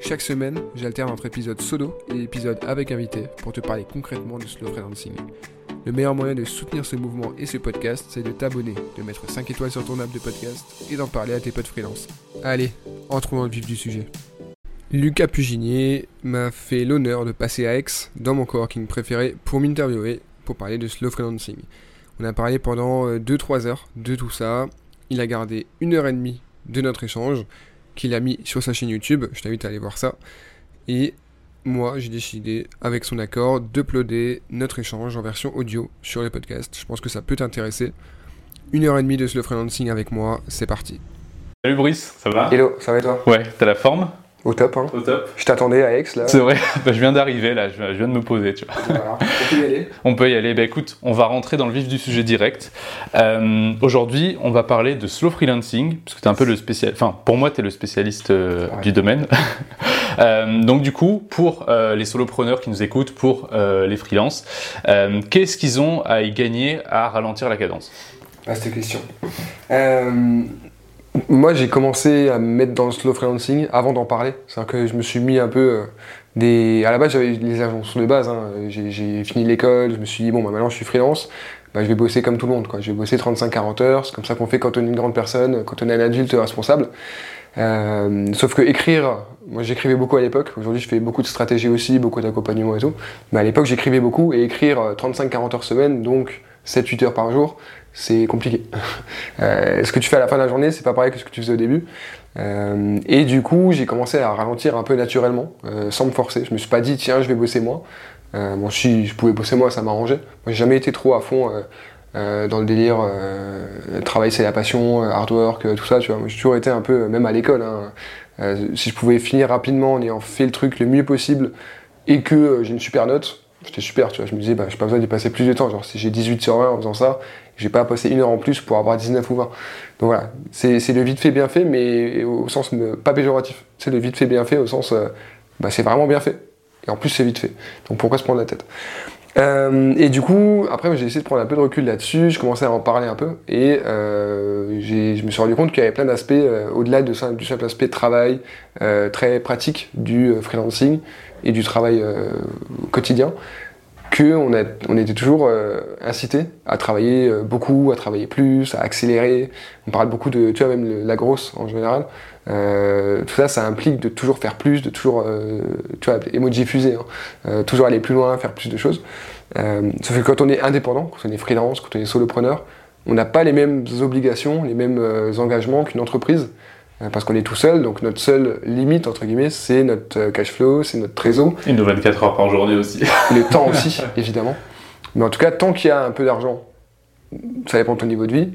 Chaque semaine, j'alterne entre épisodes solo et épisodes avec invité pour te parler concrètement du slow freelancing. Le meilleur moyen de soutenir ce mouvement et ce podcast, c'est de t'abonner, de mettre 5 étoiles sur ton app de podcast et d'en parler à tes potes freelance. Allez, entrons dans le vif du sujet. Lucas Puginier m'a fait l'honneur de passer à Aix, dans mon coworking préféré, pour m'interviewer, pour parler de slow freelancing. On a parlé pendant 2-3 heures de tout ça. Il a gardé une heure et demie de notre échange qu'il a mis sur sa chaîne YouTube. Je t'invite à aller voir ça. Et moi, j'ai décidé, avec son accord, d'uploader notre échange en version audio sur les podcasts. Je pense que ça peut t'intéresser. Une heure et demie de slow freelancing avec moi, c'est parti. Salut Brice, ça va? Hello, ça va et toi? Ouais, t'as la forme? Au top, hein. Au top. Je t'attendais à Aix là. C'est vrai, bah, je viens d'arriver là, je je viens de me poser, tu vois. Voilà. On peut y aller On peut y aller. Bah écoute, on va rentrer dans le vif du sujet direct. Euh, Aujourd'hui, on va parler de slow freelancing, parce que tu es un peu le spécial. Enfin, pour moi, tu es le spécialiste euh, Ouais. du domaine. Euh, donc, du coup, pour euh, les solopreneurs qui nous écoutent, pour euh, les freelances, euh, qu'est-ce qu'ils ont à y gagner à ralentir la cadence? Vaste question. Euh, moi, j'ai commencé à me mettre dans le slow freelancing avant d'en parler. C'est-à-dire que je me suis mis un peu euh, des. À la base, j'avais les injonctions de base. hein. J'ai fini l'école, je me suis dit, bon, bah, maintenant je suis freelance, bah, je vais bosser comme tout le monde. Je vais bosser 35-40 heures. C'est comme ça qu'on fait quand on est une grande personne, quand on est un adulte responsable. Euh, sauf que écrire, moi j'écrivais beaucoup à l'époque. Aujourd'hui, je fais beaucoup de stratégie aussi, beaucoup d'accompagnement et tout. Mais à l'époque, j'écrivais beaucoup et écrire euh, 35-40 heures semaine, donc 7-8 heures par jour, c'est compliqué. Euh, ce que tu fais à la fin de la journée, c'est pas pareil que ce que tu faisais au début. Euh, et du coup, j'ai commencé à ralentir un peu naturellement, euh, sans me forcer. Je me suis pas dit, tiens, je vais bosser. Euh, bon, si je pouvais bosser moins, ça m'arrangeait. Moi, j'ai jamais été trop à fond dans le délire. Travail, c'est la passion, hard work, tout ça. Tu vois, Moi, j'ai toujours été un peu, même à l'école. hein, si je pouvais finir rapidement en ayant fait le truc le mieux possible et que j'ai une super note, c'était super. Tu vois, je me disais, bah, j'ai pas besoin d'y passer plus de temps. Genre, si j'ai 18 sur 20 en faisant ça, j'ai pas à passer une heure en plus pour avoir 19 ou 20. Donc voilà, c'est le vite fait bien fait, mais au sens pas péjoratif. C'est le vite fait bien fait au sens, euh, bah, c'est vraiment bien fait. Et en plus, c'est vite fait. Donc pourquoi se prendre la tête? Euh, Et du coup, après, j'ai essayé de prendre un peu de recul là-dessus. Je commençais à en parler un peu. Et euh, je me suis rendu compte qu'il y avait plein d'aspects, euh, au-delà de du simple aspect travail, euh, très pratique du freelancing et du travail quotidien qu'on on était toujours euh, incité à travailler euh, beaucoup, à travailler plus, à accélérer. On parle beaucoup de, tu vois, même la grosse en général. Euh, tout ça, ça implique de toujours faire plus, de toujours, euh, tu vois, emoji hein. Toujours aller plus loin, faire plus de choses. Sauf que quand on est indépendant, quand on est freelance, quand on est solopreneur, on n'a pas les mêmes obligations, les mêmes engagements qu'une entreprise. Euh, Parce qu'on est tout seul, donc notre seule limite, entre guillemets, c'est notre euh, cash flow, c'est notre trésor. Une de 24 heures par journée aussi. Le temps aussi, évidemment. Mais en tout cas, tant qu'il y a un peu d'argent, ça dépend de ton niveau de vie,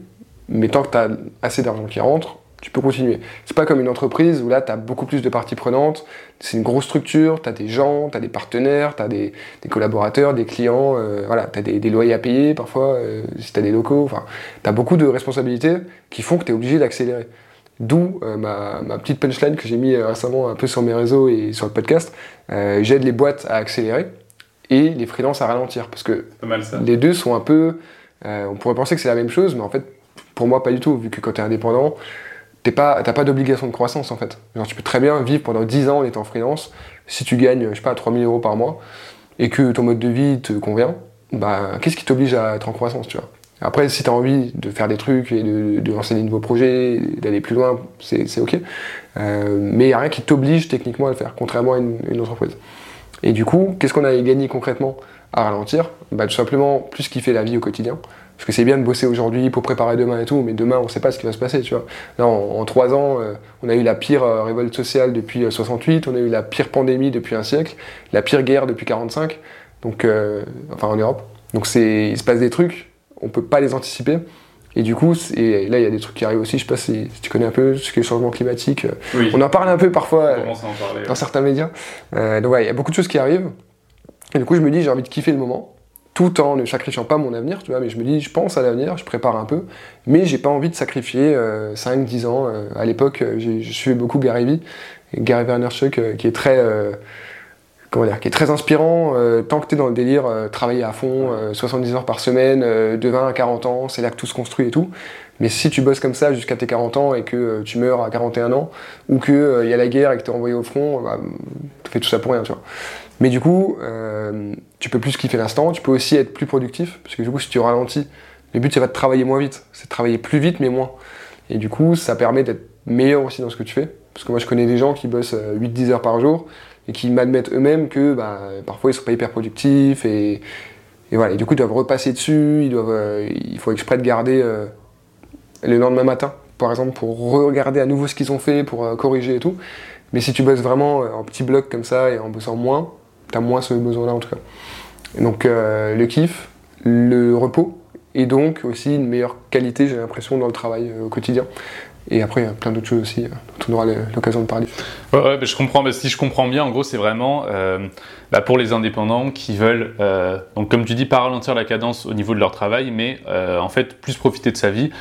mais tant que tu as assez d'argent qui rentre, tu peux continuer. C'est pas comme une entreprise où là, tu as beaucoup plus de parties prenantes, c'est une grosse structure, tu as des gens, tu as des partenaires, tu as des, des collaborateurs, des clients, euh, voilà, tu as des, des loyers à payer parfois, euh, si tu as des locaux, enfin, tu as beaucoup de responsabilités qui font que tu es obligé d'accélérer. D'où euh, ma, ma petite punchline que j'ai mis euh, récemment un peu sur mes réseaux et sur le podcast. Euh, J'aide les boîtes à accélérer et les freelances à ralentir. Parce que Pas mal ça. les deux sont un peu. on pourrait penser que c'est la même chose, mais en fait, pour moi, pas du tout. Vu que quand tu es indépendant, t'es pas, t'as pas d'obligation de croissance en fait. Genre, tu peux très bien vivre pendant 10 ans en étant freelance. Si tu gagnes, je sais pas, 3000 euros par mois et que ton mode de vie te convient, bah, qu'est-ce qui t'oblige à être en croissance, tu vois? Après, si tu as envie de faire des trucs et de, de lancer des nouveaux projets, d'aller plus loin, c'est ok. Euh, mais il n'y a rien qui t'oblige techniquement à le faire, contrairement à une, entreprise. Et du coup, qu'est-ce qu'on a gagné concrètement à ralentir? Bah, Tout simplement plus kiffer la vie au quotidien. Parce que c'est bien de bosser aujourd'hui pour préparer demain et tout, mais demain on sait pas ce qui va se passer, tu vois. Là, en, trois ans, euh, on a eu la pire euh, révolte sociale depuis euh, 68, on a eu la pire pandémie depuis un siècle, la pire guerre depuis 45, donc, enfin en Europe. Donc il se passe des trucs, on peut pas les anticiper. Et du coup, et là, il y a des trucs qui arrivent aussi. Je sais pas si, tu connais un peu ce qui est le changement climatique. On en parle un peu parfois dans certains médias. donc, ouais, il y a beaucoup de choses qui arrivent. Et du coup, je me dis, j'ai envie de kiffer le moment tout en ne sacrifiant pas mon avenir, tu vois, mais je me dis, je pense à l'avenir, je prépare un peu, mais j'ai pas envie de sacrifier 5-10 ans. à l'époque, je suivais beaucoup Gary Vee, Gary Vaynerchuk, qui est très comment dire, qui est très inspirant. Euh, tant que tu es dans le délire, euh, travailler à fond, 70 euh, heures par semaine, de 20 à 40 ans, c'est là que tout se construit et tout. Mais si tu bosses comme ça jusqu'à tes 40 ans et que tu meurs à 41 ans, ou qu'il il y a la guerre et que tu es envoyé au front, bah, tu fais tout ça pour rien, tu vois. Mais du coup, tu peux plus kiffer l'instant, tu peux aussi être plus productif, parce que du coup, si tu ralentis, le but c'est pas de travailler moins vite, c'est de travailler plus vite mais moins. Et du coup, ça permet d'être meilleur aussi dans ce que tu fais. Parce que moi, je connais des gens qui bossent 8-10 heures par jour, et qui m'admettent eux-mêmes que bah, parfois ils sont pas hyper productifs et, voilà. Et du coup, ils doivent repasser dessus, ils doivent, euh, il faut exprès de garder euh, le lendemain matin, par exemple, pour regarder à nouveau ce qu'ils ont fait, pour euh, corriger et tout. Mais si tu bosses vraiment en petits blocs comme ça et en bossant moins, tu as moins ce besoin-là en tout cas. donc le kiff, le repos et donc aussi une meilleure qualité, j'ai l'impression, dans le travail au quotidien. Et après, il y a plein d'autres choses aussi dont on aura l'occasion de parler. Ouais, ouais je comprends. Si je comprends bien, en gros, c'est vraiment euh, bah, pour les indépendants qui veulent, euh, donc comme tu dis, pas ralentir la cadence au niveau de leur travail, mais euh, en fait plus profiter de sa vie,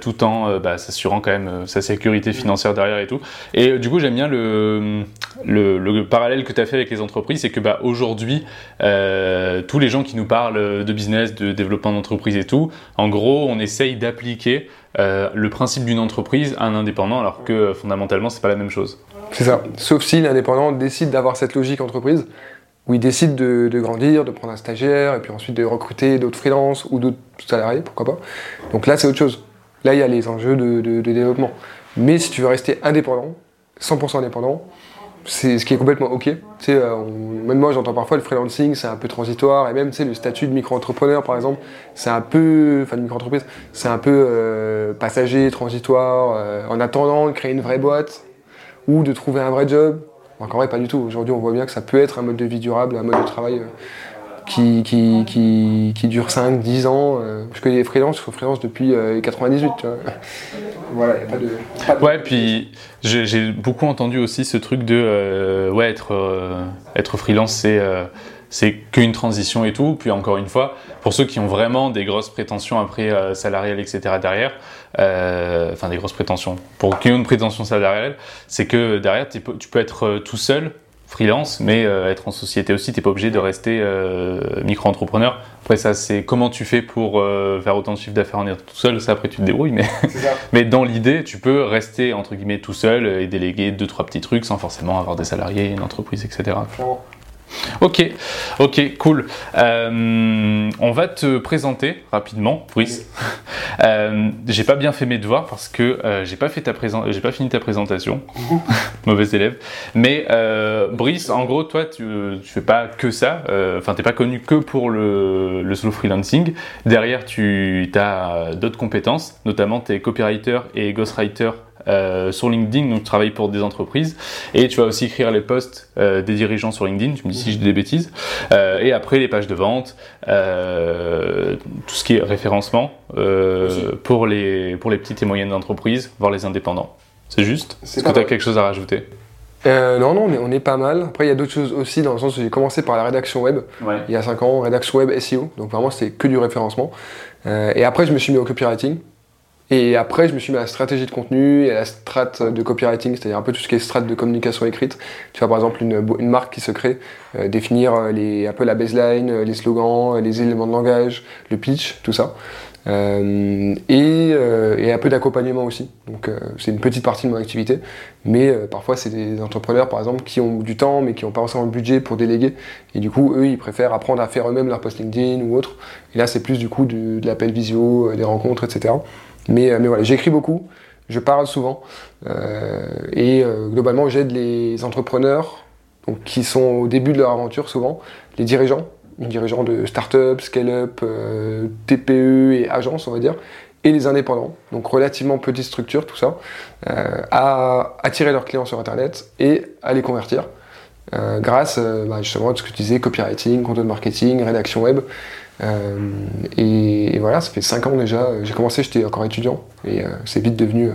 tout en bah, s'assurant quand même sa sécurité financière derrière et tout. Et du coup, j'aime bien le, le, le, parallèle que tu as fait avec les entreprises, c'est que bah, aujourd'hui, tous les gens qui nous parlent de business, de développement d'entreprise et tout, en gros, on essaye d'appliquer euh, le principe d'une entreprise à un indépendant, alors que fondamentalement, c'est pas la même chose. C'est ça. Sauf si l'indépendant décide d'avoir cette logique entreprise, où il décide de, grandir, de prendre un stagiaire, et puis ensuite de recruter d'autres freelances ou d'autres salariés, pourquoi pas. Donc là, c'est autre chose. Là, il y a les enjeux de développement. Mais si tu veux rester indépendant, 100% indépendant, c'est ce qui est complètement ok. Euh, même moi, j'entends parfois le freelancing, c'est un peu transitoire, et même le statut de micro-entrepreneur, par exemple, c'est un peu, enfin de micro-entreprise, c'est un peu euh, passager, transitoire, euh, en attendant de créer une vraie boîte ou de trouver un vrai job. Encore vrai, pas du tout. Aujourd'hui, on voit bien que ça peut être un mode de vie durable, un mode de travail qui, qui, qui, dure 5, 10 ans. Euh, je connais des freelances, suis freelance depuis 98. Euh, voilà, il n'y a pas de, Ouais, puis j'ai beaucoup entendu aussi ce truc de euh, ouais, être, être freelance, c'est c'est qu'une transition et tout. Puis encore une fois, pour ceux qui ont vraiment des grosses prétentions après salariales, etc. derrière, enfin des grosses prétentions, pour qui ont une prétention salariale, c'est que derrière tu peux être tout seul freelance, mais euh, être en société aussi, tu n'es pas obligé de rester euh, micro-entrepreneur. Après, ça, c'est comment tu fais pour euh, faire autant de chiffre d'affaires en étant tout seul? Ça, après, tu te débrouilles. Mais, mais dans l'idée, tu peux rester, entre guillemets, tout seul et déléguer deux, trois petits trucs sans forcément avoir des salariés, une entreprise, etc. Ok, ok, cool. Euh, on va te présenter rapidement, Brice. Euh, j'ai pas bien fait mes devoirs parce que euh, j'ai pas fait ta j'ai pas fini ta présentation. Mauvais élève. Mais Brice, en gros, toi, tu, tu fais pas que ça. Enfin, t'es pas connu que pour le, le solo freelancing. Derrière, tu as d'autres compétences, notamment tes copywriter et ghostwriter euh, sur LinkedIn, donc tu travailles pour des entreprises, et tu vas aussi écrire les posts euh, des dirigeants sur LinkedIn, tu me dis si je dis des bêtises, euh, et après les pages de vente, tout ce qui est référencement pour, les, pour les petites et moyennes entreprises, voire les indépendants. C'est juste? Est-ce que tu as quelque chose à rajouter? Non, non, on est, pas mal. Après, il y a d'autres choses aussi, dans le sens où j'ai commencé par la rédaction web, il y a 5 ans, rédaction web SEO, donc vraiment c'était que du référencement. et après, je me suis mis au copywriting, et après, je me suis mis à la stratégie de contenu et à la strat de copywriting, c'est-à-dire un peu tout ce qui est strat de communication écrite. Tu vois, par exemple, une, une marque qui se crée, euh, définir euh, les, un peu la baseline, euh, les slogans, les éléments de langage, le pitch, tout ça. Euh, et, et, un peu d'accompagnement aussi. Donc, c'est une petite partie de mon activité. Mais parfois, c'est des entrepreneurs, par exemple, qui ont du temps, mais qui n'ont pas forcément le budget pour déléguer. Et du coup, eux, ils préfèrent apprendre à faire eux-mêmes leur post LinkedIn ou autre. Et là, c'est plus du coup de l'appel visio, des rencontres, etc. Mais, euh, mais voilà, j'écris beaucoup, je parle souvent, euh, et euh, globalement, j'aide les entrepreneurs donc, qui sont au début de leur aventure souvent, les dirigeants, les dirigeants de start-up, scale-up, TPE et agences, on va dire, et les indépendants, donc relativement petites structures, tout ça, à attirer leurs clients sur Internet et à les convertir. grâce bah, justement à ce que tu disais, copywriting, content marketing, rédaction web, Et, voilà, ça fait 5 ans déjà. J'ai commencé, j'étais encore étudiant, et c'est vite devenu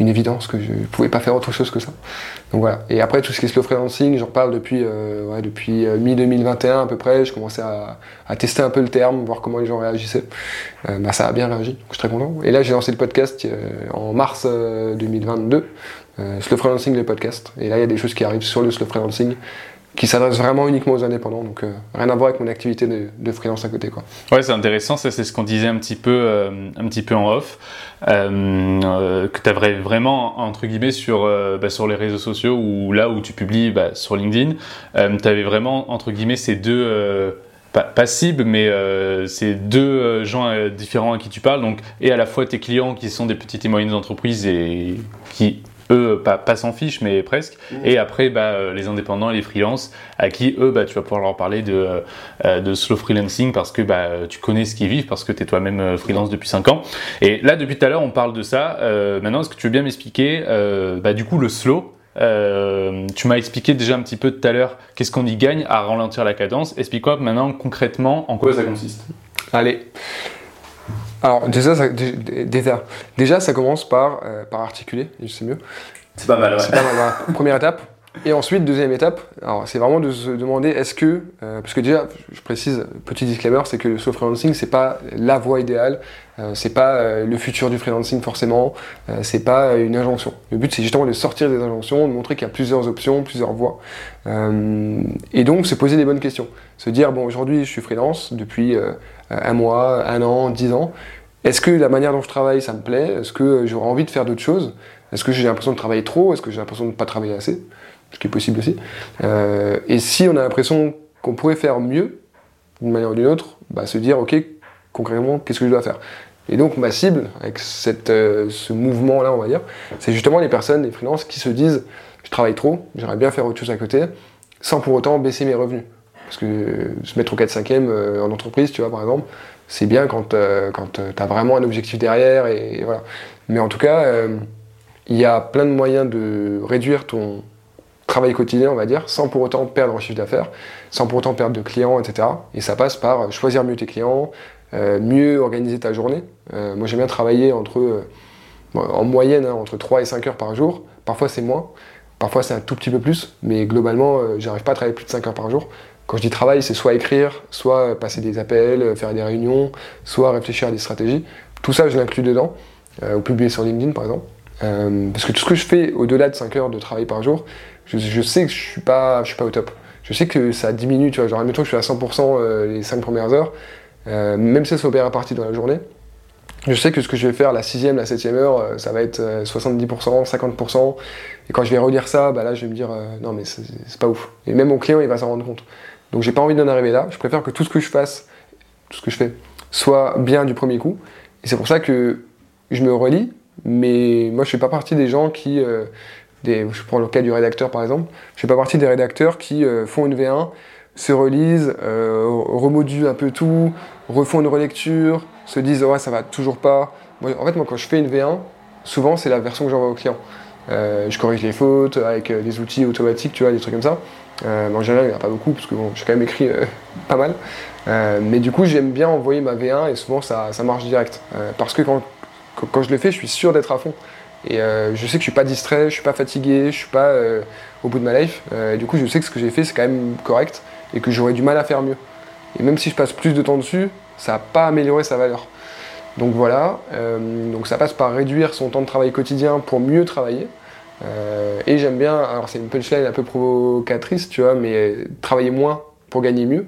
une évidence que je ne pouvais pas faire autre chose que ça. Donc voilà. Et après, tout ce qui est slow freelancing, j'en parle depuis, euh, depuis euh, mi-2021 à peu près. Je commençais à, tester un peu le terme, voir comment les gens réagissaient. Euh, bah, ça a bien réagi, je suis très content. Et là, j'ai lancé le podcast en mars 2022, Slow Freelancing, le podcast. Et là, il y a des choses qui arrivent sur le Slow Freelancing qui s'adresse vraiment uniquement aux indépendants, donc euh, rien à voir avec mon activité de, freelance à côté. Quoi. Ouais, c'est intéressant, ça c'est ce qu'on disait un petit peu, euh, un petit peu en off, euh, que tu avais vraiment, entre guillemets, sur, bah, sur les réseaux sociaux, ou là où tu publies bah, sur LinkedIn, tu avais vraiment, entre guillemets, ces deux... Pas, cibles, mais ces deux gens différents à qui tu parles, donc, et à la fois tes clients qui sont des petites et moyennes entreprises et qui eux, pas, pas s'en fichent, mais presque. Mmh. Et après, bah, euh, les indépendants et les freelances, à qui, eux, bah, tu vas pouvoir leur parler de, euh, de slow freelancing parce que bah, tu connais ce qu'ils vivent, parce que tu es toi-même euh, freelance depuis 5 ans. Et là, depuis tout à l'heure, on parle de ça. maintenant, est-ce que tu veux bien m'expliquer, bah, du coup, le slow tu m'as expliqué déjà un petit peu tout à l'heure qu'est-ce qu'on y gagne à ralentir la cadence. Explique-moi maintenant concrètement en quoi ça consiste. Allez, alors déjà ça, déjà, déjà, ça commence par, euh, par articuler, c'est mieux. C'est pas mal, ouais. C'est pas mal, Première étape. Et ensuite, deuxième étape, alors c'est vraiment de se demander est-ce que, euh, parce que déjà, je précise, petit disclaimer, c'est que le freelancing, c'est pas la voie idéale, euh, c'est pas le futur du freelancing forcément, c'est pas une injonction. Le but, c'est justement de sortir des injonctions, de montrer qu'il y a plusieurs options, plusieurs voies. et donc, se poser des bonnes questions. Se dire, bon, aujourd'hui, je suis freelance depuis un mois, un an, dix ans. Est-ce que la manière dont je travaille, ça me plaît? Est-ce que j'aurais envie de faire d'autres choses? Est-ce que j'ai l'impression de travailler trop? Est-ce que j'ai l'impression de ne pas travailler assez? Ce qui est possible aussi. Euh, et si on a l'impression qu'on pourrait faire mieux, d'une manière ou d'une autre, bah, se dire, ok, concrètement, qu'est-ce que je dois faire? Et donc ma cible, avec cette, euh, ce mouvement-là, on va dire, c'est justement les personnes, les freelances, qui se disent, je travaille trop, j'aimerais bien faire autre chose à côté, sans pour autant baisser mes revenus. Parce que se mettre au 4-5e euh, en entreprise, tu vois, par exemple, c'est bien quand, euh, quand euh, tu as vraiment un objectif derrière. Et, voilà. Mais en tout cas, il y a plein de moyens de réduire ton travail quotidien, on va dire, sans pour autant perdre en chiffre d'affaires, sans pour autant perdre de clients, etc. Et ça passe par choisir mieux tes clients, mieux organiser ta journée. moi, j'aime bien travailler entre, en moyenne, hein, entre 3 et 5 heures par jour. Parfois, c'est moins. Parfois, c'est un tout petit peu plus. Mais globalement, j'arrive pas à travailler plus de 5 heures par jour. Quand je dis travail, c'est soit écrire, soit passer des appels, faire des réunions, soit réfléchir à des stratégies. Tout ça, je l'inclus dedans, euh, ou publier sur LinkedIn par exemple. Euh, parce que tout ce que je fais au-delà de 5 heures de travail par jour, je, sais que je suis pas, je suis pas au top. Je sais que ça diminue, tu vois. Genre, admettons que je suis à 100% euh, les 5 premières heures, même si ça s'opère à partie dans la journée, je sais que ce que je vais faire la sixième, la septième heure, ça va être 70%, 50%. Et quand je vais relire ça, bah là, je vais me dire, non, mais c'est pas ouf. Et même mon client, il va s'en rendre compte. Donc j'ai pas envie d'en arriver là. Je préfère que tout ce que je fasse, tout ce que je fais, soit bien du premier coup. Et c'est pour ça que je me relis, mais moi je fais pas partie des gens qui. Euh, je prends le cas du rédacteur par exemple. Je fais pas partie des rédacteurs qui euh, font une V1, se relisent, euh, remoduent un peu tout, refont une relecture, se disent ouais ça va toujours pas. en fait moi quand je fais une V1, souvent c'est la version que j'envoie au client. je corrige les fautes avec des outils automatiques, tu vois, des trucs comme ça. Euh, en général, il n'y en a pas beaucoup, parce que bon, j'ai quand même écrit euh, pas mal. Euh, mais du coup, j'aime bien envoyer ma V1 et souvent ça, ça marche direct. parce que quand, quand, je le fais, je suis sûr d'être à fond. Et je sais que je suis pas distrait, je suis pas fatigué, je suis pas au bout de ma life. du coup, je sais que ce que j'ai fait, c'est quand même correct et que j'aurais du mal à faire mieux. Et même si je passe plus de temps dessus, ça n'a pas amélioré sa valeur. Donc voilà, donc ça passe par réduire son temps de travail quotidien pour mieux travailler. Euh, et j'aime bien, alors c'est une punchline un peu provocatrice, tu vois, mais travailler moins pour gagner mieux,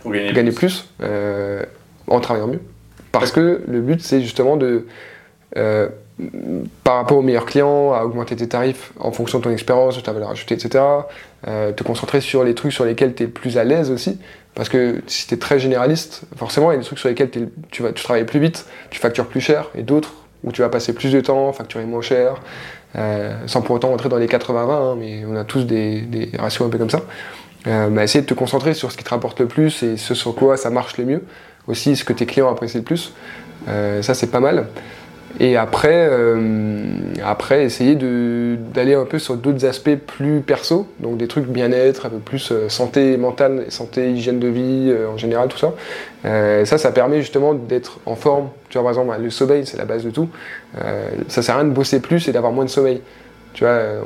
pour gagner, plus, euh, en travaillant mieux. Parce que le but, c'est justement de, euh, par rapport aux meilleurs clients, à augmenter tes tarifs en fonction de ton expérience, de ta valeur ajoutée, etc. te concentrer sur les trucs sur lesquels tu es le plus à l'aise aussi. Parce que si tu es très généraliste, forcément, il y a des trucs sur lesquels tu, vas, tu travailles plus vite, tu factures plus cher, et d'autres où tu vas passer plus de temps, facturer moins cher, euh, sans pour autant rentrer dans les 80-20, hein, mais on a tous des, ratios un peu comme ça. Euh, essayer de te concentrer sur ce qui te rapporte le plus et ce sur quoi ça marche le mieux. Aussi, ce que tes clients apprécient le plus. Euh, ça, c'est pas mal. Et après, après essayer d'aller un peu sur d'autres aspects plus perso, donc des trucs bien-être, un peu plus santé mentale, santé, hygiène de vie en général, tout ça. ça, ça permet justement d'être en forme. Tu vois, par exemple, le sommeil, c'est la base de tout. ça sert à rien de bosser plus et d'avoir moins de sommeil. Tu vois, euh,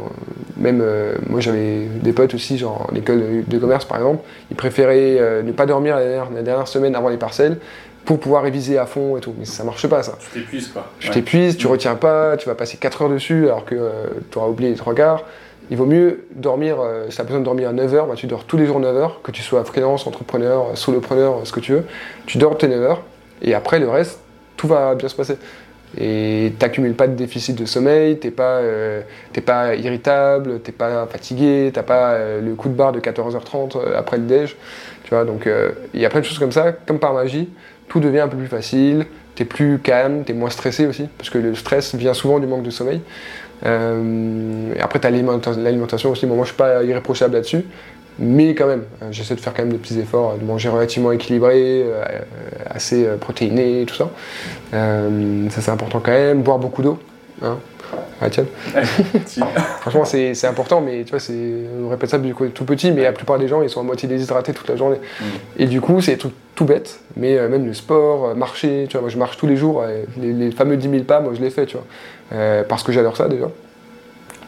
même euh, moi j'avais des potes aussi, genre en école de, commerce par exemple, ils préféraient euh, ne pas dormir la dernière, semaine avant les parcelles pour pouvoir réviser à fond et tout. Mais ça marche pas ça. Tu t'épuises quoi. Tu t'épuises, tu retiens pas, tu vas passer 4 heures dessus alors que tu auras oublié les 3 quarts. Il vaut mieux dormir, si tu as besoin de dormir à 9 heures, bah, tu dors tous les jours 9 heures, que tu sois freelance, entrepreneur, solopreneur, ce que tu veux. Tu dors tes 9 heures et après le reste, tout va bien se passer et t'accumules pas de déficit de sommeil, t'es pas, euh, pas irritable, t'es pas fatigué, t'as pas euh, le coup de barre de 14h30 euh, après le déj, tu vois, donc il y a plein de choses comme ça, comme par magie, tout devient un peu plus facile, t'es plus calme, t'es moins stressé aussi, parce que le stress vient souvent du manque de sommeil. et après t'as l'alimentation aussi, moi je suis pas irréprochable là-dessus, mais quand même, euh, j'essaie de faire quand même des petits efforts, de manger relativement équilibré, euh, assez euh, protéiné, tout ça. ça c'est important quand même. Boire beaucoup d'eau. Hein ah, tiens. Franchement, c'est important, mais tu vois, on répète ça depuis tout petit, mais la plupart des gens, ils sont à moitié déshydratés toute la journée. Mm. Et du coup, c'est des trucs tout bêtes, mais même le sport, marcher, tu vois, moi je marche tous les jours, les, fameux 10 000 pas, moi je les fais, tu vois, parce que j'adore ça déjà.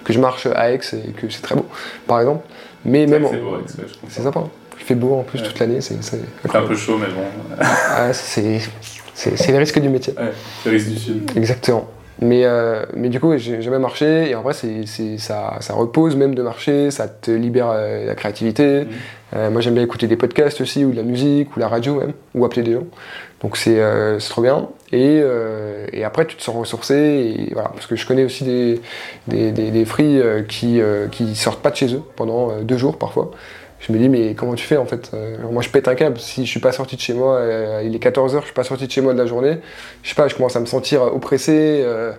Que je marche à Aix et que c'est très beau, par exemple. Mais même. C'est sympa. Hein. Il fait beau en plus toute l'année. C'est un peu chaud, mais bon. ah, c'est les risques du métier. Ouais, les risques du sud. Exactement. Mais, euh, mais du coup, j'ai jamais marché et en vrai, c'est ça, ça repose même de marcher, ça te libère euh, la créativité. Mmh. Euh, moi, j'aime bien écouter des podcasts aussi, ou de la musique, ou la radio même, ou appeler des gens. Donc c'est trop bien. Et, et, après, tu te sens ressourcé. Et voilà, parce que je connais aussi des, des, des, des free qui, qui sortent pas de chez eux pendant deux jours parfois je me dis mais comment tu fais en fait euh, Moi je pète un câble, si je suis pas sorti de chez moi, euh, il est 14h, je suis pas sorti de chez moi de la journée, je sais pas, je commence à me sentir oppressé, euh,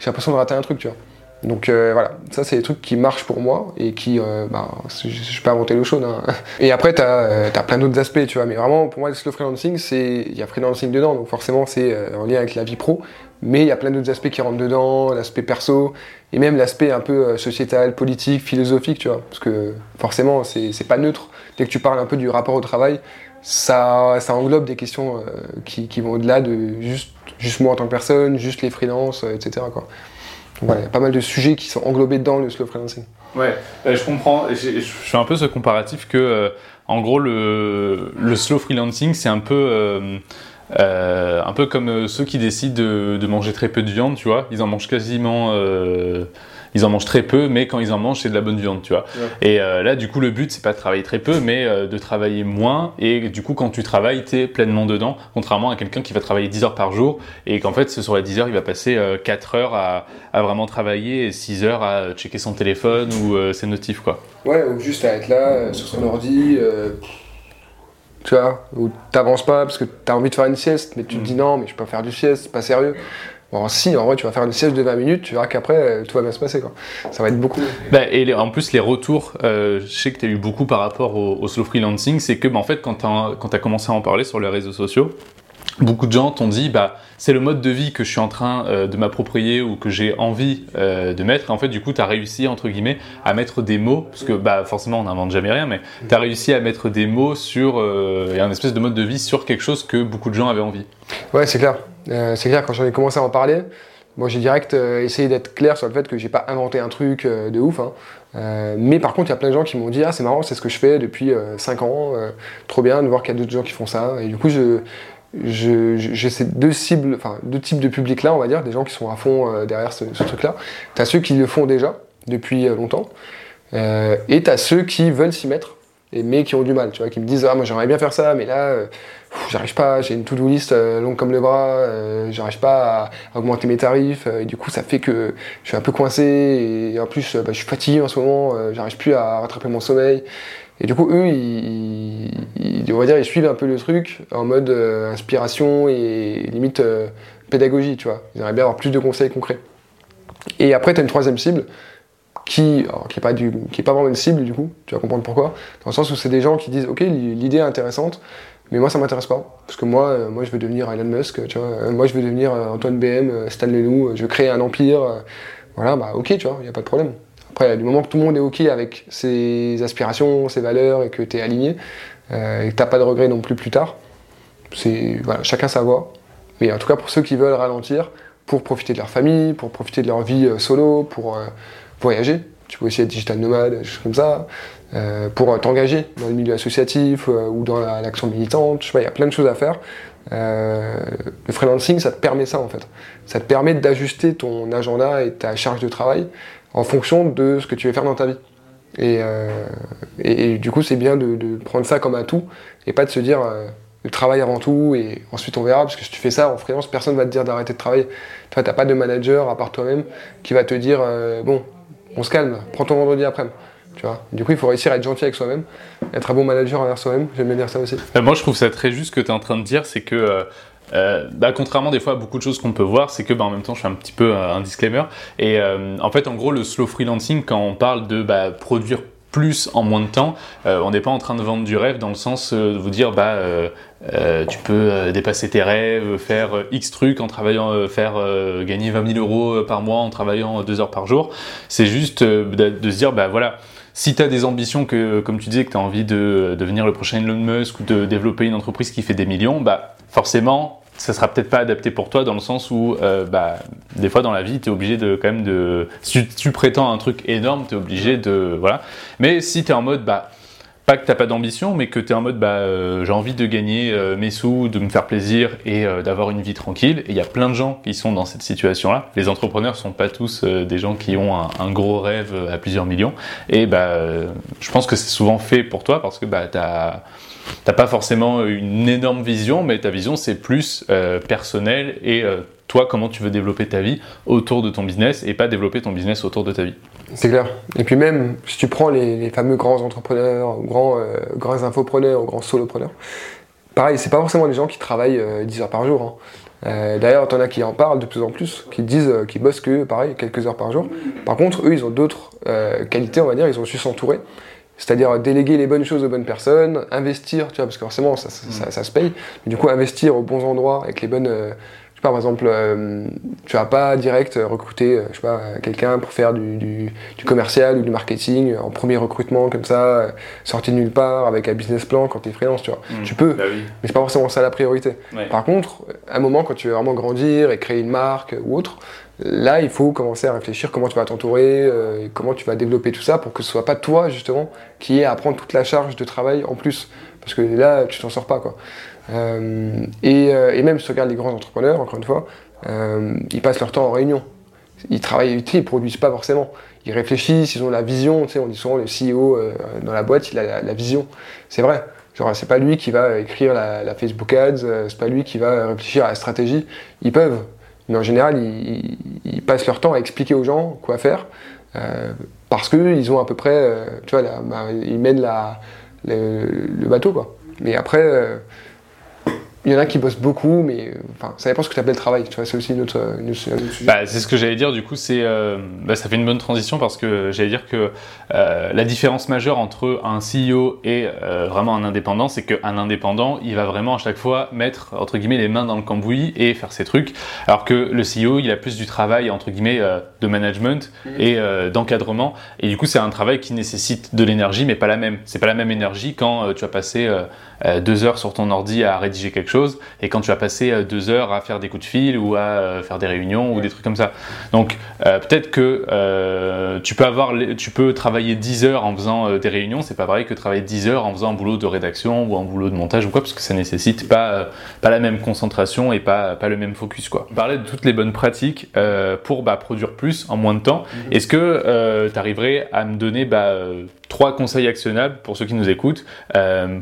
j'ai l'impression de rater un truc, tu vois. Donc voilà, ça c'est des trucs qui marchent pour moi et qui, bah, je, je peux inventer l'eau chaude. Hein. Et après, tu as, plein d'autres aspects, tu vois. Mais vraiment, pour moi, le slow freelancing, il y a freelancing dedans, donc forcément c'est en lien avec la vie pro. Mais il y a plein d'autres aspects qui rentrent dedans, l'aspect perso, et même l'aspect un peu euh, sociétal, politique, philosophique, tu vois. Parce que forcément, c'est pas neutre. Dès que tu parles un peu du rapport au travail, ça, ça englobe des questions euh, qui, qui, vont au-delà de juste, juste moi en tant que personne, juste les freelances, euh, etc. Il y a pas mal de sujets qui sont englobés dans le slow freelancing. Ouais, je comprends. Je, fais un peu ce comparatif que, en gros, le, le slow freelancing, c'est un peu un peu comme euh, ceux qui décident de, manger très peu de viande, tu vois. Ils en mangent quasiment. Euh, ils en mangent très peu, mais quand ils en mangent, c'est de la bonne viande, tu vois. Et là, du coup, le but, c'est pas de travailler très peu, mais de travailler moins. Et du coup, quand tu travailles, tu es pleinement dedans, contrairement à quelqu'un qui va travailler 10 heures par jour et qu'en fait, sur les 10 heures, il va passer 4 heures à, vraiment travailler et 6 heures à checker son téléphone ou ses notifs, quoi. Ouais, ou juste à être là, sur son ordi tu vois, où t'avances pas parce que t'as envie de faire une sieste, mais tu te dis mm. non, mais je peux pas faire du sieste, c'est pas sérieux. Bon, si, en vrai, tu vas faire une sieste de 20 minutes, tu verras qu'après, euh, tout va bien se passer. Quoi. Ça va être beaucoup. Bah, et en plus, les retours, euh, je sais que tu as eu beaucoup par rapport au, slow freelancing, c'est que bah, en fait, quand tu as, as, commencé à en parler sur les réseaux sociaux, beaucoup de gens t'ont dit bah c'est le mode de vie que je suis en train euh, de m'approprier ou que j'ai envie euh, de mettre. Et en fait, du coup, tu as réussi, entre guillemets, à mettre des mots, parce que bah, forcément, on n'invente jamais rien, mais tu as réussi à mettre des mots sur, euh, un espèce de mode de vie sur quelque chose que beaucoup de gens avaient envie. Ouais, c'est clair. c'est clair, quand j'en ai commencé à en parler, moi j'ai direct essayé d'être clair sur le fait que j'ai pas inventé un truc de ouf. Hein. mais par contre, il y a plein de gens qui m'ont dit Ah, c'est marrant, c'est ce que je fais depuis 5 ans, trop bien de voir qu'il y a d'autres gens qui font ça. Et du coup, je, j'ai ces deux cibles, enfin deux types de publics là, on va dire, des gens qui sont à fond euh, derrière ce, truc-là. Tu as ceux qui le font déjà depuis euh, longtemps, euh, et tu as ceux qui veulent s'y mettre, et, mais qui ont du mal, tu vois, qui me disent ah moi j'aimerais bien faire ça, mais là j'arrive pas, j'ai une to-do list longue comme le bras, j'arrive pas à, augmenter mes tarifs, et du coup ça fait que je suis un peu coincé, et en plus bah, je suis fatigué en ce moment, j'arrive plus à rattraper mon sommeil. Et du coup, eux, ils, on va dire, ils suivent un peu le truc en mode euh, inspiration et limite euh, pédagogie, tu vois. Ils aimeraient bien avoir plus de conseils concrets. Et après, tu as une troisième cible qui n'est qui est, pas pas vraiment une cible, du coup, tu vas comprendre pourquoi. Dans le sens où c'est des gens qui disent, ok, l'idée est intéressante, Mais moi, ça m'intéresse pas. Parce que moi, euh, moi, je veux devenir Elon Musk, tu vois. Moi, je veux devenir Antoine BM, Stanley Lou, je veux créer un empire. voilà, bah ok, tu vois, il n'y a pas de problème. Après, du moment que tout le monde est ok avec ses aspirations, ses valeurs et que tu es aligné, et que tu pas de regrets non plus plus tard, c'est chacun sa voix. Mais en tout cas, pour ceux qui veulent ralentir, pour profiter de leur famille, pour profiter de leur vie solo, pour voyager, tu peux aussi être digital nomade, des choses comme ça. Euh, pour t'engager dans le milieu associatif euh, ou dans l'action militante. Je sais pas, il y a plein de choses à faire. Euh, le freelancing, ça te permet ça en fait. Ça te permet d'ajuster ton agenda et ta charge de travail en fonction de ce que tu veux faire dans ta vie. Et, et, du coup, c'est bien de, prendre ça comme un tout et pas de se dire le travail avant tout et ensuite on verra parce que si tu fais ça en freelance, personne va te dire d'arrêter de travailler. Tu n'as pas de manager à part toi-même qui va te dire bon, on se calme, prends ton vendredi après. Tu vois du coup, il faut réussir à être gentil avec soi-même, être un bon manager envers soi-même. J'aime bien dire ça aussi. Euh, moi, je trouve ça très juste ce que tu es en train de dire, c'est que. Euh, euh, bah, contrairement des fois à beaucoup de choses qu'on peut voir, c'est que bah, en même temps je fais un petit peu un disclaimer. Et en fait, en gros, le slow freelancing, quand on parle de bah, produire plus en moins de temps, on n'est pas en train de vendre du rêve dans le sens de vous dire bah tu peux dépasser tes rêves, faire X trucs en travaillant, faire gagner 20 000 euros par mois en travaillant deux heures par jour. C'est juste de, de, se dire bah voilà si tu as des ambitions que, comme tu disais, que tu as envie de devenir le prochain Elon Musk ou de développer une entreprise qui fait des millions, bah forcément, ça sera peut-être pas adapté pour toi dans le sens où, euh, bah, des fois dans la vie, tu es obligé de quand même de. Si tu, prétends un truc énorme, tu es obligé de. Voilà. Mais si tu es en mode, bah pas que t'as pas d'ambition, mais que tu es en mode bah, euh, j'ai envie de gagner euh, mes sous, de me faire plaisir et d'avoir une vie tranquille. Et il y a plein de gens qui sont dans cette situation-là. Les entrepreneurs sont pas tous des gens qui ont un, gros rêve à plusieurs millions. Et bah, je pense que c'est souvent fait pour toi parce que bah, tu t'as pas forcément une énorme vision, mais ta vision c'est plus personnel et toi comment tu veux développer ta vie autour de ton business et pas développer ton business autour de ta vie. C'est clair. Et puis même, si tu prends les, fameux grands entrepreneurs, grands, euh, grands infopreneurs grands solopreneurs, pareil, c'est pas forcément des gens qui travaillent 10 euh, heures par jour. Hein. Euh, D'ailleurs, t'en as qui en parlent de plus en plus, qui disent euh, qu'ils bossent que, pareil, quelques heures par jour. Par contre, eux, ils ont d'autres qualités, on va dire, ils ont su s'entourer. C'est-à-dire déléguer les bonnes choses aux bonnes personnes, investir, tu vois, parce que forcément, ça, ça, se paye. Mais du coup, investir aux bons endroits avec les bonnes par exemple, euh, tu vas pas direct recruter, euh, je sais pas, quelqu'un pour faire du, commercial ou du marketing en premier recrutement comme ça, euh, sorti de nulle part avec un business plan quand tu es freelance, tu vois. Mm. tu peux, bah mais c'est pas forcément ça la priorité. Par contre, à un moment quand tu veux vraiment grandir et créer une marque ou autre, là il faut commencer à réfléchir comment tu vas t'entourer, et comment tu vas développer tout ça pour que ce soit pas toi justement qui ait à prendre toute la charge de travail en plus, parce que là tu t'en sors pas quoi. Euh, euh, et, même si tu regardes les grands entrepreneurs, encore une fois, euh, ils passent leur temps en réunion. Ils travaillent, ils produisent pas forcément. Ils réfléchissent, ils ont la vision. Tu sais, on dit souvent le CEO dans la boîte, il a la, vision. C'est vrai. Genre, c'est pas lui qui va écrire la, Facebook Ads, c'est pas lui qui va réfléchir à la stratégie. Ils peuvent, mais en général, ils, passent leur temps à expliquer aux gens quoi faire, parce qu'ils ont à peu près, tu vois, bah, ils mènent le, bateau. Mais après, il y en a qui bossent beaucoup, mais enfin, ça dépend ce que tu appelles travail. Tu vois, c'est aussi notre, sujet. Bah, c'est ce que j'allais dire. Du coup, c'est, euh, bah, ça fait une bonne transition parce que j'allais dire que euh, la différence majeure entre un CEO et euh, vraiment un indépendant, c'est qu'un indépendant, il va vraiment à chaque fois mettre entre guillemets les mains dans le cambouis et faire ses trucs, alors que le CEO, il a plus du travail entre guillemets de management mhm. et d'encadrement. Et du coup, c'est un travail qui nécessite de l'énergie, mais pas la même. C'est pas la même énergie quand tu as passé deux heures sur ton ordi à rédiger quelque chose et quand tu vas passer euh, deux heures à faire des coups de fil ou à euh, faire des réunions ou des trucs comme ça. Donc euh, peut-être que tu peux avoir, tu peux travailler 10 heures en faisant des réunions, c'est pas pareil que travailler 10 heures en faisant un boulot de rédaction ou un boulot de montage ou quoi, parce que ça nécessite pas, pas la même concentration et pas, pas le même focus quoi. On parlait de toutes les bonnes pratiques pour bah, produire plus en moins de temps. Mhm. Est-ce que tu arriverais à me donner bah, trois conseils actionnables pour ceux qui nous écoutent